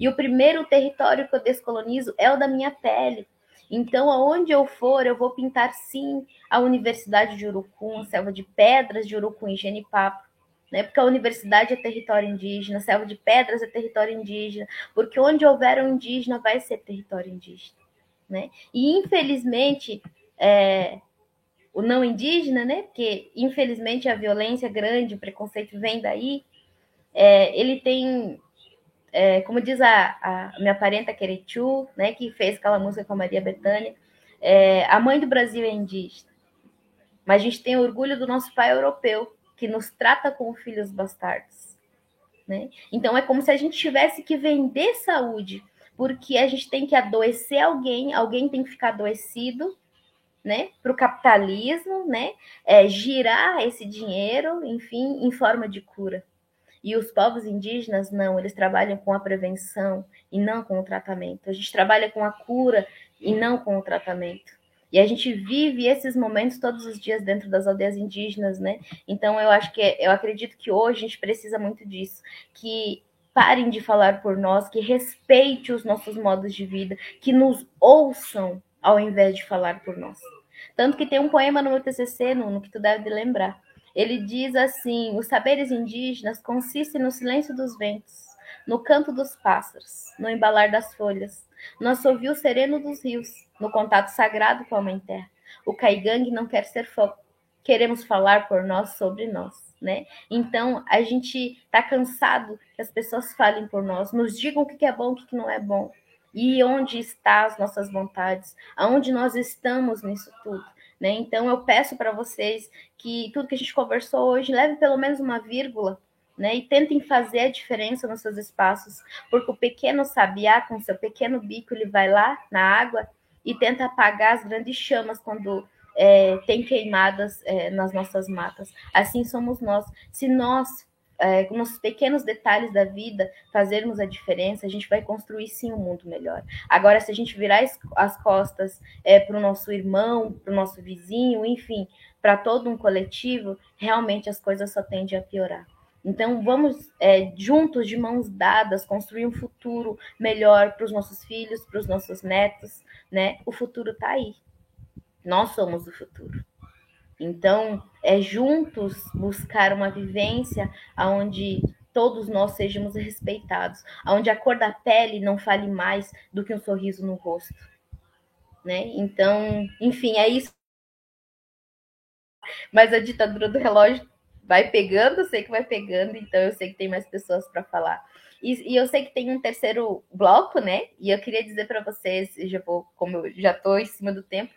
E o primeiro território que eu descolonizo é o da minha pele. Então, aonde eu for, eu vou pintar sim a Universidade de Urucum, Selva de Pedras de Urucum e Genipapo, né? Porque a universidade é território indígena, Selva de Pedras é território indígena, porque onde houver um indígena vai ser território indígena, né? E infelizmente, é, o não indígena, né? Porque infelizmente a violência grande, o preconceito vem daí. É, ele tem, é, como diz a, a, minha parenta Queretiu, né? Que fez aquela música com a Maria Bethânia, é, a mãe do Brasil é indígena. Mas a gente tem orgulho do nosso pai europeu, que nos trata como filhos bastardos. Né? Então é como se a gente tivesse que vender saúde, porque a gente tem que adoecer alguém, alguém tem que ficar adoecido né, para o capitalismo, né, é, girar esse dinheiro, enfim, em forma de cura. E os povos indígenas, não, eles trabalham com a prevenção e não com o tratamento. A gente trabalha com a cura e não com o tratamento. E a gente vive esses momentos todos os dias dentro das aldeias indígenas, né? Então eu acho que eu acredito que hoje a gente precisa muito disso, que parem de falar por nós, que respeite os nossos modos de vida, que nos ouçam ao invés de falar por nós. Tanto que tem um poema no meu TCC, no que tu deve lembrar. Ele diz assim: os saberes indígenas consistem no silêncio dos ventos, no canto dos pássaros, no embalar das folhas, no assovio sereno dos rios, no contato sagrado com a Mãe Terra. O Caigangue não quer ser foco. Queremos falar por nós sobre nós, né? Então, a gente tá cansado que as pessoas falem por nós, nos digam o que é bom, o que não é bom e onde estão as nossas vontades, aonde nós estamos nisso tudo. Né? Então eu peço para vocês que tudo que a gente conversou hoje leve pelo menos uma vírgula, né? E tentem fazer a diferença nos seus espaços, porque o pequeno sabiá com seu pequeno bico ele vai lá na água e tenta apagar as grandes chamas quando é, tem queimadas é, nas nossas matas. Assim somos nós. Se nós é, nos pequenos detalhes da vida, fazermos a diferença, a gente vai construir sim um mundo melhor. Agora, se a gente virar as costas é, para o nosso irmão, para o nosso vizinho, enfim, para todo um coletivo, realmente as coisas só tendem a piorar. Então, vamos é, juntos, de mãos dadas, construir um futuro melhor para os nossos filhos, para os nossos netos, né? O futuro está aí. Nós somos o futuro. Então, é juntos buscar uma vivência onde todos nós sejamos respeitados, onde a cor da pele não fale mais do que um sorriso no rosto. Né? Então, enfim, é isso. Mas a ditadura do relógio vai pegando, eu sei que vai pegando, então eu sei que tem mais pessoas para falar. E, e, eu sei que tem um terceiro bloco, né? E eu queria dizer para vocês, já vou, como eu já estou em cima do tempo,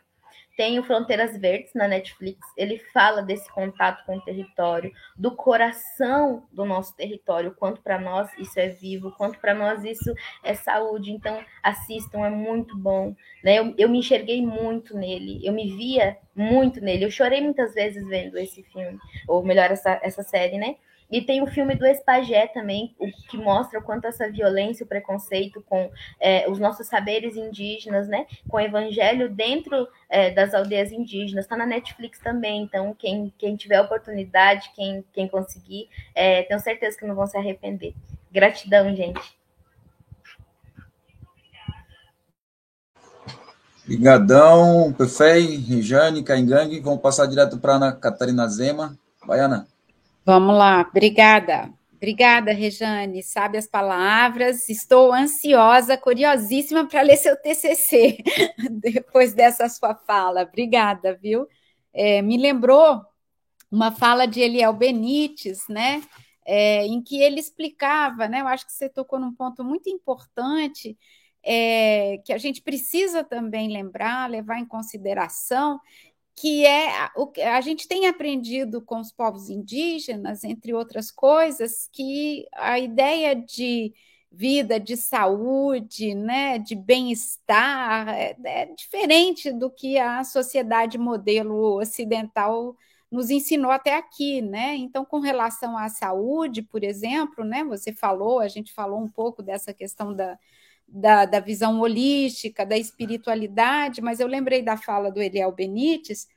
tem o Fronteiras Verdes na Netflix. Ele fala desse contato com o território, do coração do nosso território, quanto para nós isso é vivo, quanto para nós isso é saúde. Então, assistam, é muito bom. Né? Eu, eu me enxerguei muito nele, eu me via muito nele. Eu chorei muitas vezes vendo esse filme, ou melhor, essa, essa série, né? E tem o filme do Espagé também, que mostra o quanto essa violência, o preconceito com é, os nossos saberes indígenas, né? Com o evangelho dentro é, das aldeias indígenas. Está na Netflix também, então quem, quem tiver oportunidade, quem, quem conseguir, é, tenho certeza que não vão se arrepender. Gratidão, gente. Obrigadão, Pefei, Rejane, Caingangue. Vamos passar direto para Ana Catarina Zema. Vai, Ana. Vamos lá, obrigada. Obrigada, Rejane. Sabe as palavras. Estou ansiosa, curiosíssima para ler seu TCC depois dessa sua fala. Obrigada, viu? É, me lembrou uma fala de Eliel Benites, né? É, em que ele explicava, né? Eu acho que você tocou num ponto muito importante é, que a gente precisa também lembrar, levar em consideração, que é o que a gente tem aprendido com os povos indígenas, entre outras coisas, que a ideia de vida, de saúde, né, de bem-estar é, é diferente do que a sociedade modelo ocidental nos ensinou até aqui, né? Então, com relação à saúde, por exemplo, né? Você falou, a gente falou um pouco dessa questão da, da, da visão holística, da espiritualidade, mas eu lembrei da fala do Eliel Benites,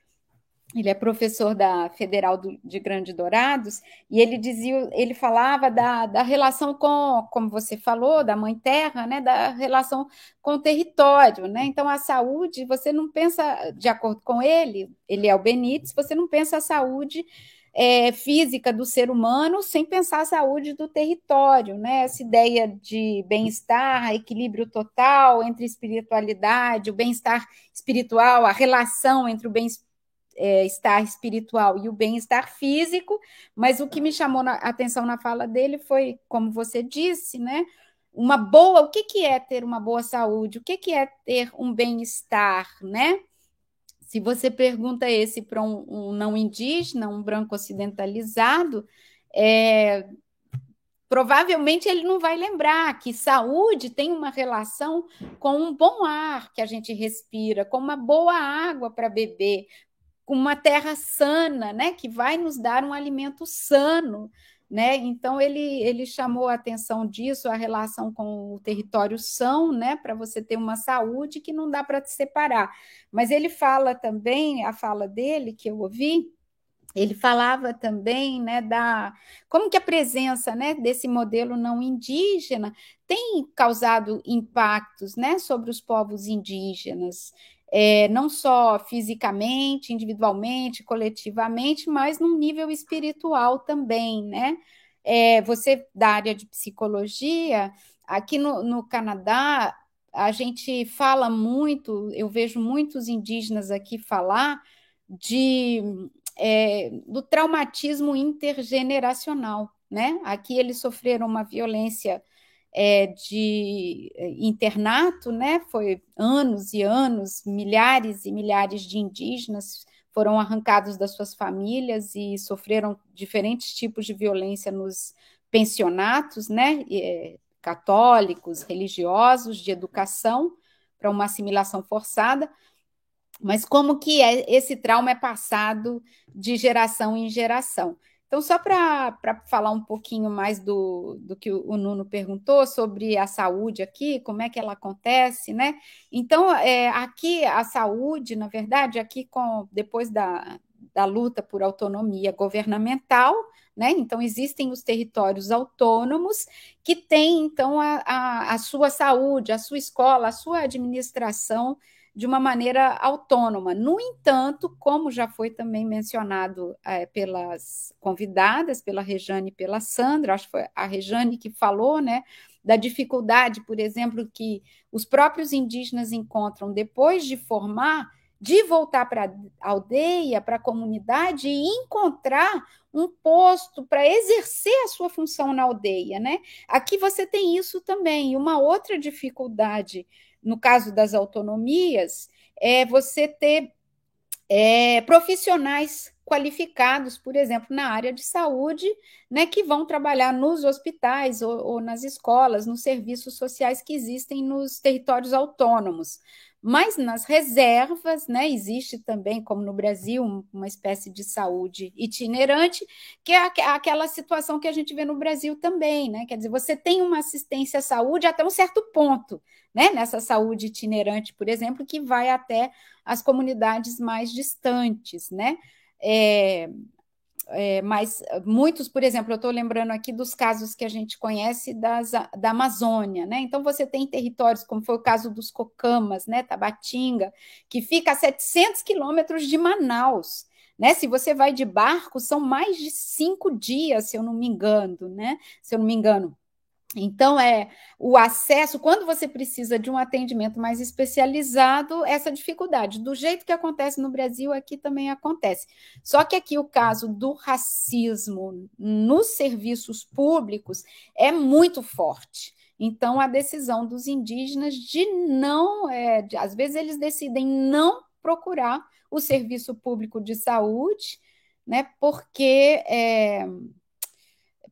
ele é professor da Federal do, de Grande Dourados, e ele dizia, ele falava da, da relação com, como você falou, da mãe terra, né, da relação com o território, né? Então a saúde, você não pensa, de acordo com ele, o Benítez, você não pensa a saúde é, física do ser humano sem pensar a saúde do território, né? Essa ideia de bem-estar, equilíbrio total entre espiritualidade, o bem-estar espiritual, a relação entre o bem-estar é, espiritual e o bem-estar físico, mas o que me chamou a atenção na fala dele foi, como você disse, né? Uma boa, o que, que é ter uma boa saúde? O que, que é ter um bem-estar, né? Se você pergunta esse para um, um, não indígena, um branco ocidentalizado, é, provavelmente ele não vai lembrar que saúde tem uma relação com um bom ar que a gente respira, com uma boa água para beber, com uma terra sana, né, que vai nos dar um alimento sano, né? Então ele ele chamou a atenção disso, a relação com o território são, né, para você ter uma saúde que não dá para te separar. Mas ele fala também, a fala dele que eu ouvi, ele falava também né, da como que a presença né, desse modelo não indígena tem causado impactos né, sobre os povos indígenas é, não só fisicamente, individualmente, coletivamente, mas num nível espiritual também, né? É, você da área de psicologia, aqui no, no Canadá, a gente fala muito, eu vejo muitos indígenas aqui falar de é, do traumatismo intergeneracional, né? Aqui eles sofreram uma violência é, de é, internato, né? Foi anos e anos, milhares e milhares de indígenas foram arrancados das suas famílias e sofreram diferentes tipos de violência nos pensionatos, né? É, católicos, religiosos, de educação, para uma assimilação forçada. Mas como que é, esse trauma é passado de geração em geração? Então, só para falar um pouquinho mais do, do que o, Nuno perguntou sobre a saúde aqui, como é que ela acontece, né? Então, é, aqui a saúde, na verdade, aqui com depois da, da luta por autonomia governamental, né? Então, existem os territórios autônomos que têm, então, a, a, a sua saúde, a sua escola, a sua administração de uma maneira autônoma. No entanto, como já foi também mencionado é, pelas convidadas, pela Rejane e pela Sandra, acho que foi a Rejane que falou, né, da dificuldade, por exemplo, que os próprios indígenas encontram depois de formar, de voltar para a aldeia, para a comunidade e encontrar um posto para exercer a sua função na aldeia, né? Aqui você tem isso também. Uma outra dificuldade no caso das autonomias, é você ter é, profissionais qualificados, por exemplo, na área de saúde, né, que vão trabalhar nos hospitais ou, ou nas escolas, nos serviços sociais que existem nos territórios autônomos. Mas nas reservas, né, existe também, como no Brasil, uma espécie de saúde itinerante, que é aquela situação que a gente vê no Brasil também, né? Quer dizer, você tem uma assistência à saúde até um certo ponto, né? Nessa saúde itinerante, por exemplo, que vai até as comunidades mais distantes, né? É, é, mas muitos, por exemplo, eu estou lembrando aqui dos casos que a gente conhece das, da Amazônia, né? Então você tem territórios, como foi o caso dos Cocamas, né? Tabatinga, que fica a 700 quilômetros de Manaus. Né? Se você vai de barco, são mais de cinco dias, se eu não me engano, né? Se eu não me engano. Então, é o acesso, quando você precisa de um atendimento mais especializado, essa dificuldade. Do jeito que acontece no Brasil, aqui também acontece. Só que aqui o caso do racismo nos serviços públicos é muito forte. Então, a decisão dos indígenas de não, é, de, às vezes, eles decidem não procurar o serviço público de saúde, né, porque. É,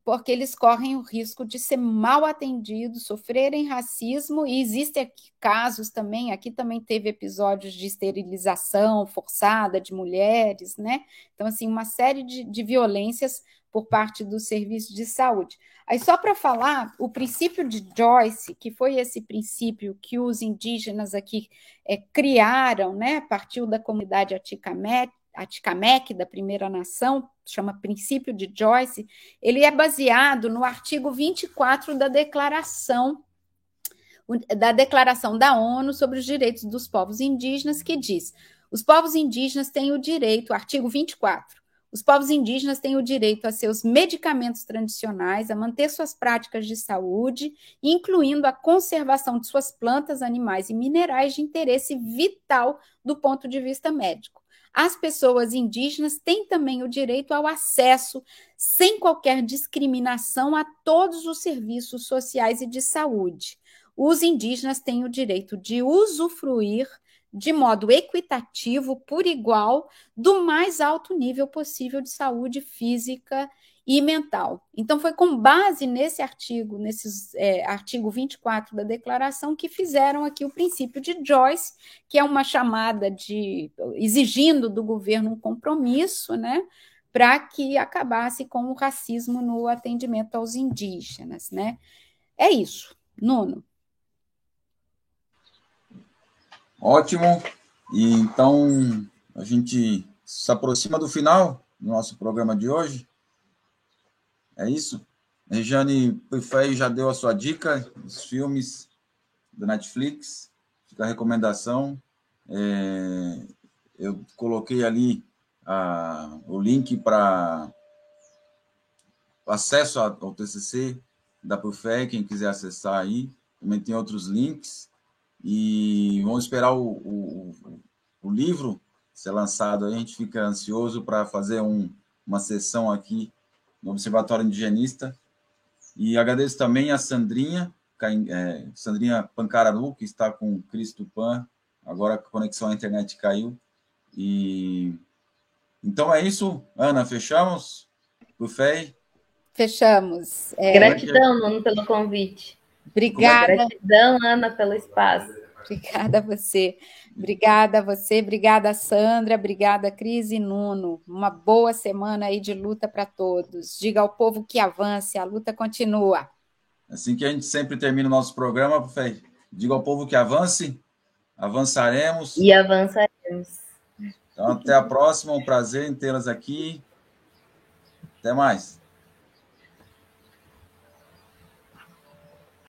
porque eles correm o risco de ser mal atendidos, sofrerem racismo, e existem aqui casos também, aqui também teve episódios de esterilização forçada de mulheres, né? Então, assim, uma série de, de violências por parte do serviço de saúde. Aí, só para falar, o princípio de Joyce, que foi esse princípio que os indígenas aqui é, criaram, né, partiu da comunidade Atikamekw, da Primeira Nação, chama Princípio de Joyce, ele é baseado no artigo 24 da Declaração da Declaração da ONU sobre os Direitos dos Povos Indígenas, que diz: os povos indígenas têm o direito, artigo 24, os povos indígenas têm o direito a seus medicamentos tradicionais, a manter suas práticas de saúde, incluindo a conservação de suas plantas, animais e minerais de interesse vital do ponto de vista médico. As pessoas indígenas têm também o direito ao acesso, sem qualquer discriminação, a todos os serviços sociais e de saúde. Os indígenas têm o direito de usufruir de modo equitativo, por igual, do mais alto nível possível de saúde física e mental. Então, foi com base nesse artigo, nesse é, artigo 24 da declaração, que fizeram aqui o princípio de Joyce, que é uma chamada de exigindo do governo um compromisso, né? Para que acabasse com o racismo no atendimento aos indígenas, né? É isso. Nuno. Ótimo. E então a gente se aproxima do final do nosso programa de hoje. É isso? Regiane Pifei já deu a sua dica dos filmes da Netflix. Fica a recomendação. É, eu coloquei ali a, o link para acesso ao TCC da Pufé, quem quiser acessar aí. Também tem outros links. E vamos esperar o, o, o livro ser lançado. A gente fica ansioso para fazer um, uma sessão aqui no Observatório Indigenista. E agradeço também a Sandrinha, é, Sandrinha Pancararu, que está com o Cristo Pan. Agora a conexão à internet caiu. E então é isso, Ana, fechamos? Bufei? Fechamos. É... Gratidão, Nuno, pelo convite. Obrigada. Gratidão, Ana, pelo espaço. Obrigada a você. Obrigada a você, obrigada Sandra, obrigada Cris e Nuno. Uma boa semana aí de luta para todos. Diga ao povo que avance, a luta continua. Assim que a gente sempre termina o nosso programa, Fê, diga ao povo que avance, avançaremos. E avançaremos. Então, até a próxima, um prazer em tê-las aqui. Até mais.